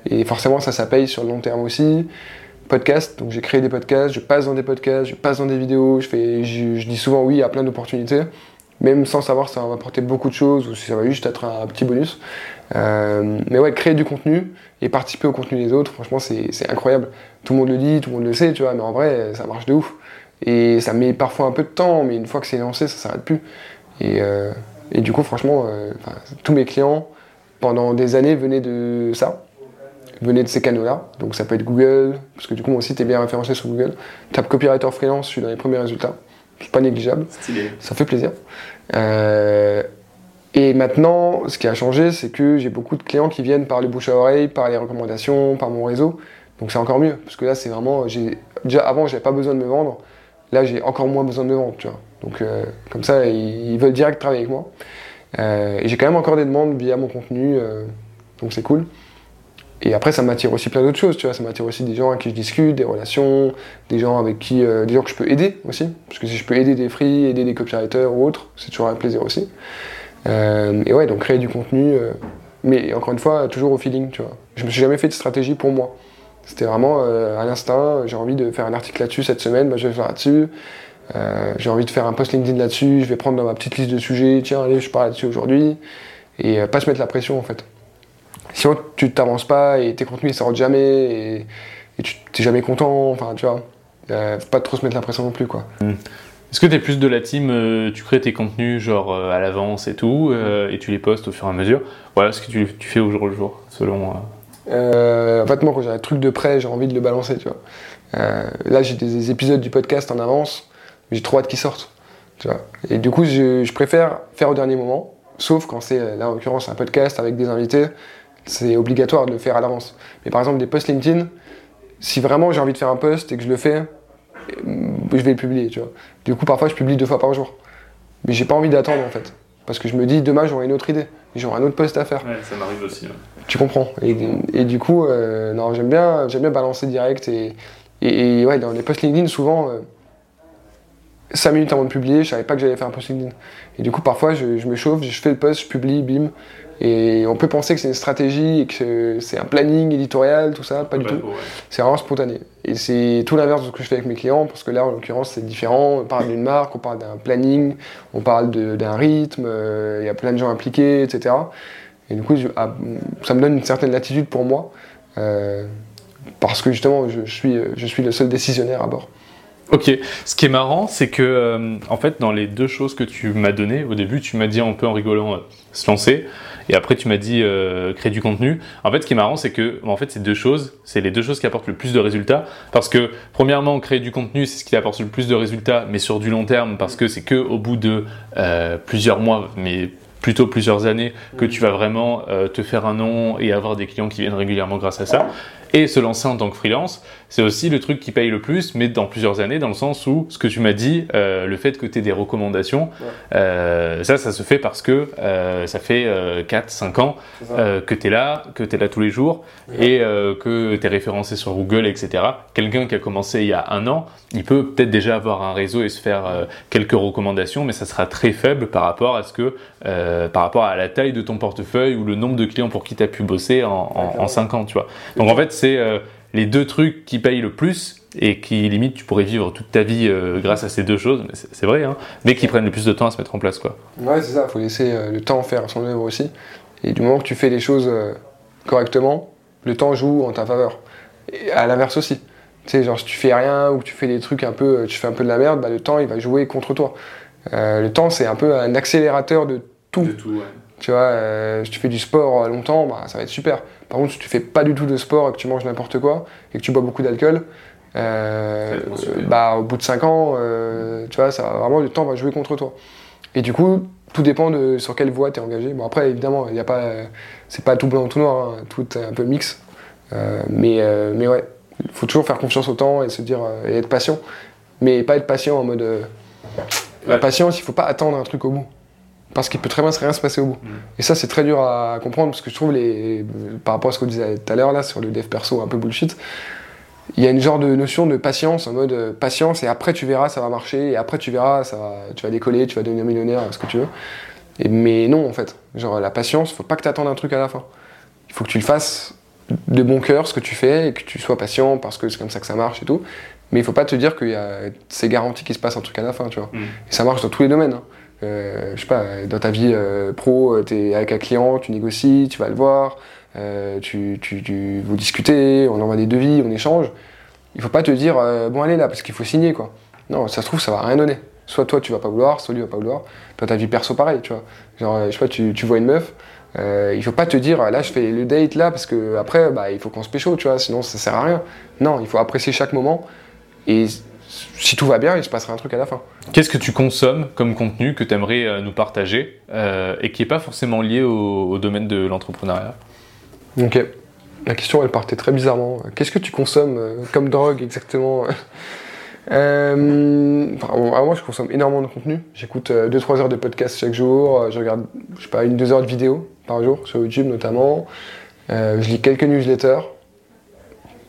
Et forcément, ça, ça paye sur le long terme aussi. Podcast, donc j'ai créé des podcasts, je passe dans des podcasts, je passe dans des vidéos, je, dis souvent oui à plein d'opportunités, même sans savoir si ça va m'apporter beaucoup de choses ou si ça va juste être un, petit bonus. Euh, mais ouais, créer du contenu et participer au contenu des autres, franchement, c'est incroyable. Tout le monde le dit, tout le monde le sait, tu vois, mais en vrai, ça marche de ouf. Et ça met parfois un peu de temps, mais une fois que c'est lancé, ça s'arrête plus. Et, euh, du coup, franchement, euh, tous mes clients, pendant des années, venaient de ça venez de ces canaux-là. Donc ça peut être Google, parce que du coup mon site est bien référencé sur Google. Tape copywriter freelance, je suis dans les premiers résultats. C'est pas négligeable. Ça fait plaisir. Euh, et maintenant, ce qui a changé, c'est que j'ai beaucoup de clients qui viennent par le bouche à oreille, par les recommandations, par mon réseau. Donc c'est encore mieux, parce que là c'est vraiment, déjà avant j'avais pas besoin de me vendre, là j'ai encore moins besoin de me vendre, tu vois. Donc euh, comme ça ils, veulent direct travailler avec moi. Euh, et j'ai quand même encore des demandes via mon contenu, donc c'est cool. Et après, ça m'attire aussi plein d'autres choses, tu vois. Ça m'attire aussi des gens avec qui je discute, des relations, des gens avec qui, euh, des gens que je peux aider aussi. Parce que si je peux aider des free, aider des copywriters ou autres, c'est toujours un plaisir aussi. Euh, et ouais, donc créer du contenu, euh, mais encore une fois, toujours au feeling, tu vois. Je me suis jamais fait de stratégie pour moi. C'était vraiment à l'instinct. J'ai envie de faire un article là-dessus cette semaine, bah, je vais faire là-dessus. j'ai envie de faire un post LinkedIn là-dessus. Je vais prendre dans ma petite liste de sujets. Tiens, allez, je parle là-dessus aujourd'hui. Et pas se mettre la pression en fait. Sinon, tu t'avances pas et tes contenus ils sortent jamais et, tu t'es jamais content. Enfin, tu vois, euh, faut pas trop se mettre l'impression non plus, quoi. Hmm. Est-ce que tu es plus de la team, euh, tu crées tes contenus genre euh, à l'avance et tout, et tu les postes au fur et à mesure? Voilà ce que tu, fais au jour le jour, selon. en fait, moi, quand j'ai un truc de près, j'ai envie de le balancer, tu vois. là, j'ai des épisodes du podcast en avance, mais j'ai trop hâte qu'ils sortent, tu vois. Et du coup, je, je préfère faire au dernier moment, sauf quand c'est, là, en l'occurrence, un podcast avec des invités c'est obligatoire de le faire à l'avance. Mais par exemple, des posts LinkedIn, si vraiment j'ai envie de faire un post et que je le fais, je vais le publier, tu vois. Du coup, parfois, je publie deux fois par jour. Mais j'ai pas envie d'attendre, en fait. Parce que je me dis, demain, j'aurai une autre idée. J'aurai un autre post à faire. Ouais, ça m'arrive aussi. Tu comprends. Et, du coup, euh, non, j'aime bien, j'aime bien balancer direct. Et, et, ouais, dans les posts LinkedIn, souvent, 5 euh, minutes avant de publier, je savais pas que j'allais faire un post LinkedIn. Et du coup, parfois, je, je me chauffe, je fais le post, je publie, bim. Et on peut penser que c'est une stratégie et que c'est un planning éditorial, tout ça, pas du tout. C'est vraiment spontané. Et c'est tout l'inverse de ce que je fais avec mes clients, parce que là, en l'occurrence, c'est différent. On parle d'une marque, on parle d'un planning, on parle d'un rythme, euh, il y a plein de gens impliqués, etc. Et du coup, ah, ça me donne une certaine latitude pour moi, euh, parce que justement, je, suis, je suis le seul décisionnaire à bord. Ok, ce qui est marrant, c'est que euh, en fait, dans les deux choses que tu m'as données au début, tu m'as dit un peu en rigolant se lancer. Et après, tu m'as dit euh, créer du contenu. En fait, ce qui est marrant, c'est que en fait, ces deux choses, c'est les deux choses qui apportent le plus de résultats. Parce que, premièrement, créer du contenu, c'est ce qui apporte le plus de résultats, mais sur du long terme, parce que c'est que au bout de euh, plusieurs mois, mais plutôt plusieurs années, que tu vas vraiment euh, te faire un nom et avoir des clients qui viennent régulièrement grâce à ça et se lancer en tant que freelance, c'est aussi le truc qui paye le plus, mais dans plusieurs années, dans le sens où ce que tu m'as dit, euh, le fait que tu aies des recommandations, euh, ça, ça se fait parce que euh, ça fait 4-5 ans que tu es là, que tu es là tous les jours, et que tu es référencé sur Google, etc. Quelqu'un qui a commencé il y a un an, il peut peut-être déjà avoir un réseau et se faire quelques recommandations, mais ça sera très faible par rapport à ce que, par rapport à la taille de ton portefeuille ou le nombre de clients pour qui tu as pu bosser en, en, 5 ans, tu vois. Donc en fait, c'est les deux trucs qui payent le plus et qui limite tu pourrais vivre toute ta vie euh, grâce à ces deux choses, c'est vrai, hein, mais qui prennent le plus de temps à se mettre en place. Quoi. Ouais, c'est ça, il faut laisser euh, le temps faire son œuvre aussi. Et du moment que tu fais les choses correctement, le temps joue en ta faveur. Et à l'inverse aussi. Tu sais, genre si tu fais rien ou que tu fais des trucs un peu, tu fais un peu de la merde, bah, le temps il va jouer contre toi. le temps c'est un peu un accélérateur de tout. De tout ouais. Tu vois, si tu fais du sport longtemps, bah, ça va être super. Par contre, si tu fais pas du tout de sport et que tu manges n'importe quoi et que tu bois beaucoup d'alcool, euh, bah, au bout de 5 ans, euh, tu vois, ça va vraiment, le temps va jouer contre toi. Et du coup, tout dépend de sur quelle voie tu es engagé. Bon, après, évidemment, il y a pas, c'est pas tout blanc ou tout noir, hein. tout est un peu mix. Euh, mais, mais ouais, Il faut toujours faire confiance au temps et se dire et être patient, mais pas être patient en mode la patience, il faut pas attendre un truc au bout. Parce qu'il peut très bien rien se passer au bout. Mm. Et ça, c'est très dur à comprendre parce que je trouve, les, par rapport à ce qu'on disait tout à l'heure là sur le dev perso un peu bullshit, il y a une genre de notion de patience, en mode euh, patience, et après tu verras, ça va marcher, et après tu verras, ça va, tu vas décoller, tu vas devenir millionnaire, ce que tu veux. Et, mais non, en fait. Genre, la patience, faut pas que tu attendes un truc à la fin. Il faut que tu le fasses de bon cœur, ce que tu fais, et que tu sois patient parce que c'est comme ça que ça marche et tout. Mais il faut pas te dire que c'est garanti qu'il se passe un truc à la fin, tu vois. Mm. Et ça marche dans tous les domaines. Hein. Euh, je sais pas, dans ta vie euh, pro, tu es avec un client, tu négocies, tu vas le voir, euh, tu, tu, vous discutez, on envoie des devis, on échange. Il faut pas te dire, bon allez là, parce qu'il faut signer quoi. Non, ça se trouve, ça va rien donner. Soit toi tu vas pas vouloir, soit lui va pas vouloir. Dans ta vie perso, pareil, tu vois. Genre, je sais pas, tu, tu vois une meuf, euh, il faut pas te dire là je fais le date là parce que après bah, il faut qu'on se pécho tu vois sinon ça sert à rien non il faut apprécier chaque moment et si tout va bien, il se passera un truc à la fin. Qu'est-ce que tu consommes comme contenu que tu aimerais euh, nous partager euh, et qui n'est pas forcément lié au, domaine de l'entrepreneuriat? Ok. La question, elle partait très bizarrement. Qu'est-ce que tu consommes euh, comme drogue exactement? Moi, je consomme énormément de contenu. J'écoute 2-3 heures de podcast chaque jour. Je regarde, je sais pas, une 2 heures de vidéos par jour sur YouTube notamment. je lis quelques newsletters.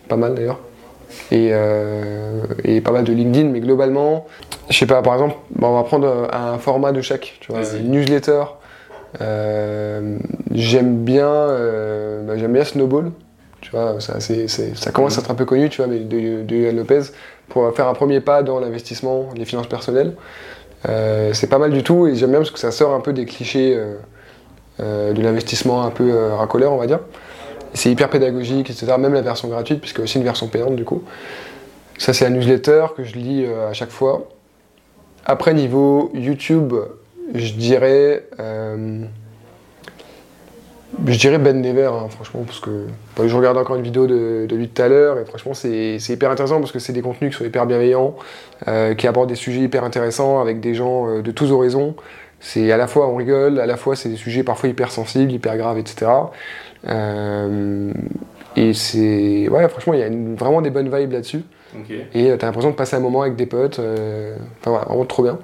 Pas mal d'ailleurs. Euh, et, pas mal de LinkedIn, mais globalement, je sais pas, par exemple, on va prendre un format de chaque, tu vois, une newsletter. Euh, j'aime bien, euh, bah, j'aime bien Snowball, tu vois, ça, ça commence à être un peu connu, tu vois, de, de Lopez, pour faire un premier pas dans l'investissement, les finances personnelles. c'est pas mal du tout, et j'aime bien parce que ça sort un peu des clichés de l'investissement un peu racoleur, on va dire. C'est hyper pédagogique, etc. Même la version gratuite, puisque aussi une version payante du coup. Ça, c'est la newsletter que je lis euh, à chaque fois. Après, niveau YouTube, je dirais. Euh, je dirais Ben Never, hein, franchement, parce que bah, je regarde encore une vidéo de, lui tout à l'heure, et franchement, c'est hyper intéressant parce que c'est des contenus qui sont hyper bienveillants, euh, qui abordent des sujets hyper intéressants avec des gens de tous horizons. C'est à la fois on rigole, à la fois c'est des sujets parfois hyper sensibles, hyper graves, etc. Euh, et c'est. Ouais, franchement, il y a vraiment des bonnes vibes là-dessus. Et euh, t'as l'impression de passer un moment avec des potes. Euh, enfin, voilà, vraiment trop bien.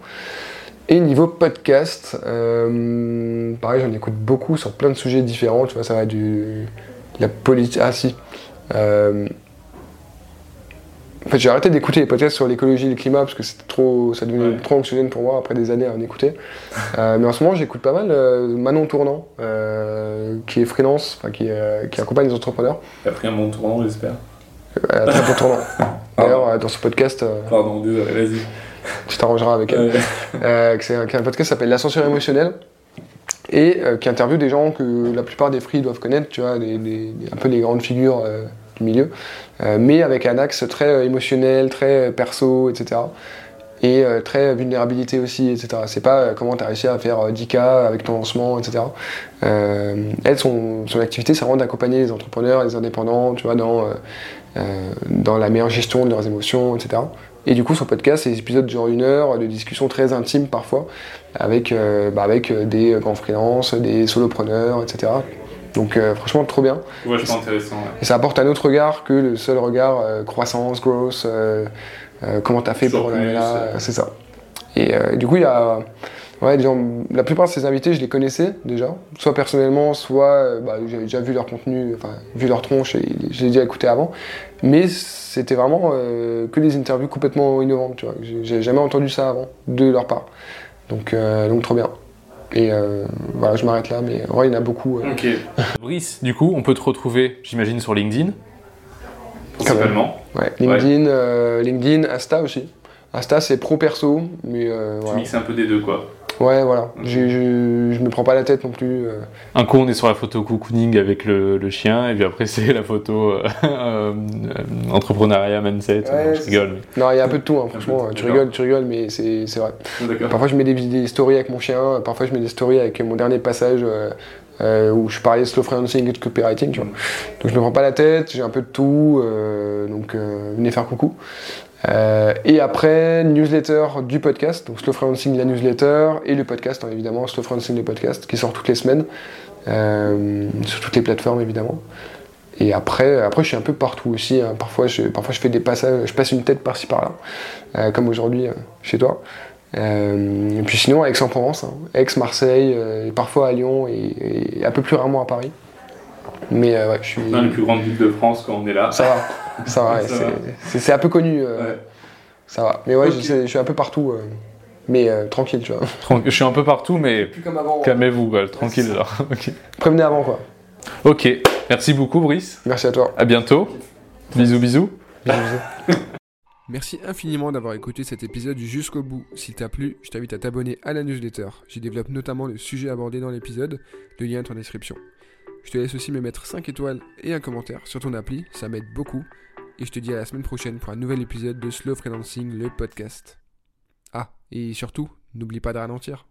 Et niveau podcast, pareil, j'en écoute beaucoup sur plein de sujets différents. Tu vois, ça va du. La politique. Ah, si. En fait, j'ai arrêté d'écouter les podcasts sur l'écologie et le climat parce que c'était trop, ça devenait trop anxiogène pour moi après des années à en écouter. Euh, mais en ce moment, j'écoute pas mal euh, Manon Tournant, euh, qui est freelance, qui, qui, accompagne les entrepreneurs. Elle a pris un bon tournant, j'espère. Elle a très bon tournant. D'ailleurs, dans ce podcast. Pardon, désolé, vas-y. Tu t'arrangeras avec elle. c'est un, un, podcast qui s'appelle L'ascenseur émotionnel et qui interviewe des gens que la plupart des free doivent connaître, tu vois, un peu les grandes figures milieu, euh, mais avec un axe très euh, émotionnel, très euh, perso, etc et très vulnérabilité aussi, etc. C'est pas comment tu as réussi à faire 10K avec ton lancement, etc. elle, son, son activité, c'est vraiment d'accompagner les entrepreneurs, les indépendants, tu vois, dans, dans la meilleure gestion de leurs émotions, etc. Et du coup, son podcast, c'est des épisodes de genre une heure, de discussions très intimes parfois, avec, bah, avec des grands freelances, des solopreneurs, etc. Donc euh, franchement, trop bien. Vachement intéressant. Et ça apporte un autre regard que le seul regard euh, croissance, growth, euh, comment tu as fait pour en là, c'est ça. Et du coup, il y a... Ouais, la plupart de ces invités, je les connaissais déjà, soit personnellement, soit bah, j'avais déjà vu leur contenu, enfin, vu leur tronche et je l'ai déjà écouté avant. Mais c'était vraiment que des interviews complètement innovantes, tu vois. J'ai jamais entendu ça avant, de leur part. Donc, donc trop bien. Et euh, voilà, je m'arrête là, mais en vrai, il y en a beaucoup. Ok. Brice, du coup, on peut te retrouver, j'imagine, sur LinkedIn Principalement. Ouais, LinkedIn, euh, LinkedIn, Insta aussi. Insta, c'est pro perso, mais. Euh, tu mixes un peu des deux, quoi. Ouais, voilà. Je, je, me prends pas la tête non plus. Euh. Un coup, on est sur la photo cocooning avec le, le chien, et puis après, c'est la photo euh, euh, entrepreneuriat, mindset. je rigole. Non, il y a un peu de tout, hein, franchement. Tu rigoles, tu rigoles, mais c'est vrai. Parfois, je mets des, des, stories avec mon chien, parfois, je mets des stories avec mon dernier passage. où je parlais slow freelancing et de copywriting, tu vois. Donc je me prends pas la tête, j'ai un peu de tout, donc venez faire coucou. Euh, et après, newsletter du podcast, donc Slow Freelancing la newsletter, et le podcast, hein, évidemment, Slow Freelancing le podcast, qui sort toutes les semaines, euh, sur toutes les plateformes évidemment. Et après, après, je suis un peu partout aussi. Hein. Parfois, je, parfois, je fais des passages, je passe une tête par-ci par-là, euh, comme aujourd'hui chez toi. et puis sinon, Aix-en-Provence, hein. Aix, Marseille, parfois à Lyon et, un peu plus rarement à Paris. Mais ouais, je suis. Dans les plus grandes villes de France quand on est là. Ça va, ça va. c'est un peu connu. Ça va. Mais ouais, je, je, suis un peu partout. Mais euh, tranquille, tu vois. je suis un peu partout, mais calmez-vous, tranquille. Alors. Prévenez avant, quoi. Ok, merci beaucoup, Brice. Merci à toi. À bientôt. Bisous, bisous. Merci infiniment d'avoir écouté cet épisode jusqu'au bout. S'il t'a plu, je t'invite à t'abonner à la newsletter. J'y développe notamment le sujet abordé dans l'épisode. Le lien est en description. Je te laisse aussi me mettre 5 étoiles et un commentaire sur ton appli, ça m'aide beaucoup. Et je te dis à la semaine prochaine pour un nouvel épisode de Slow Freelancing, le podcast. Ah, et surtout, n'oublie pas de ralentir.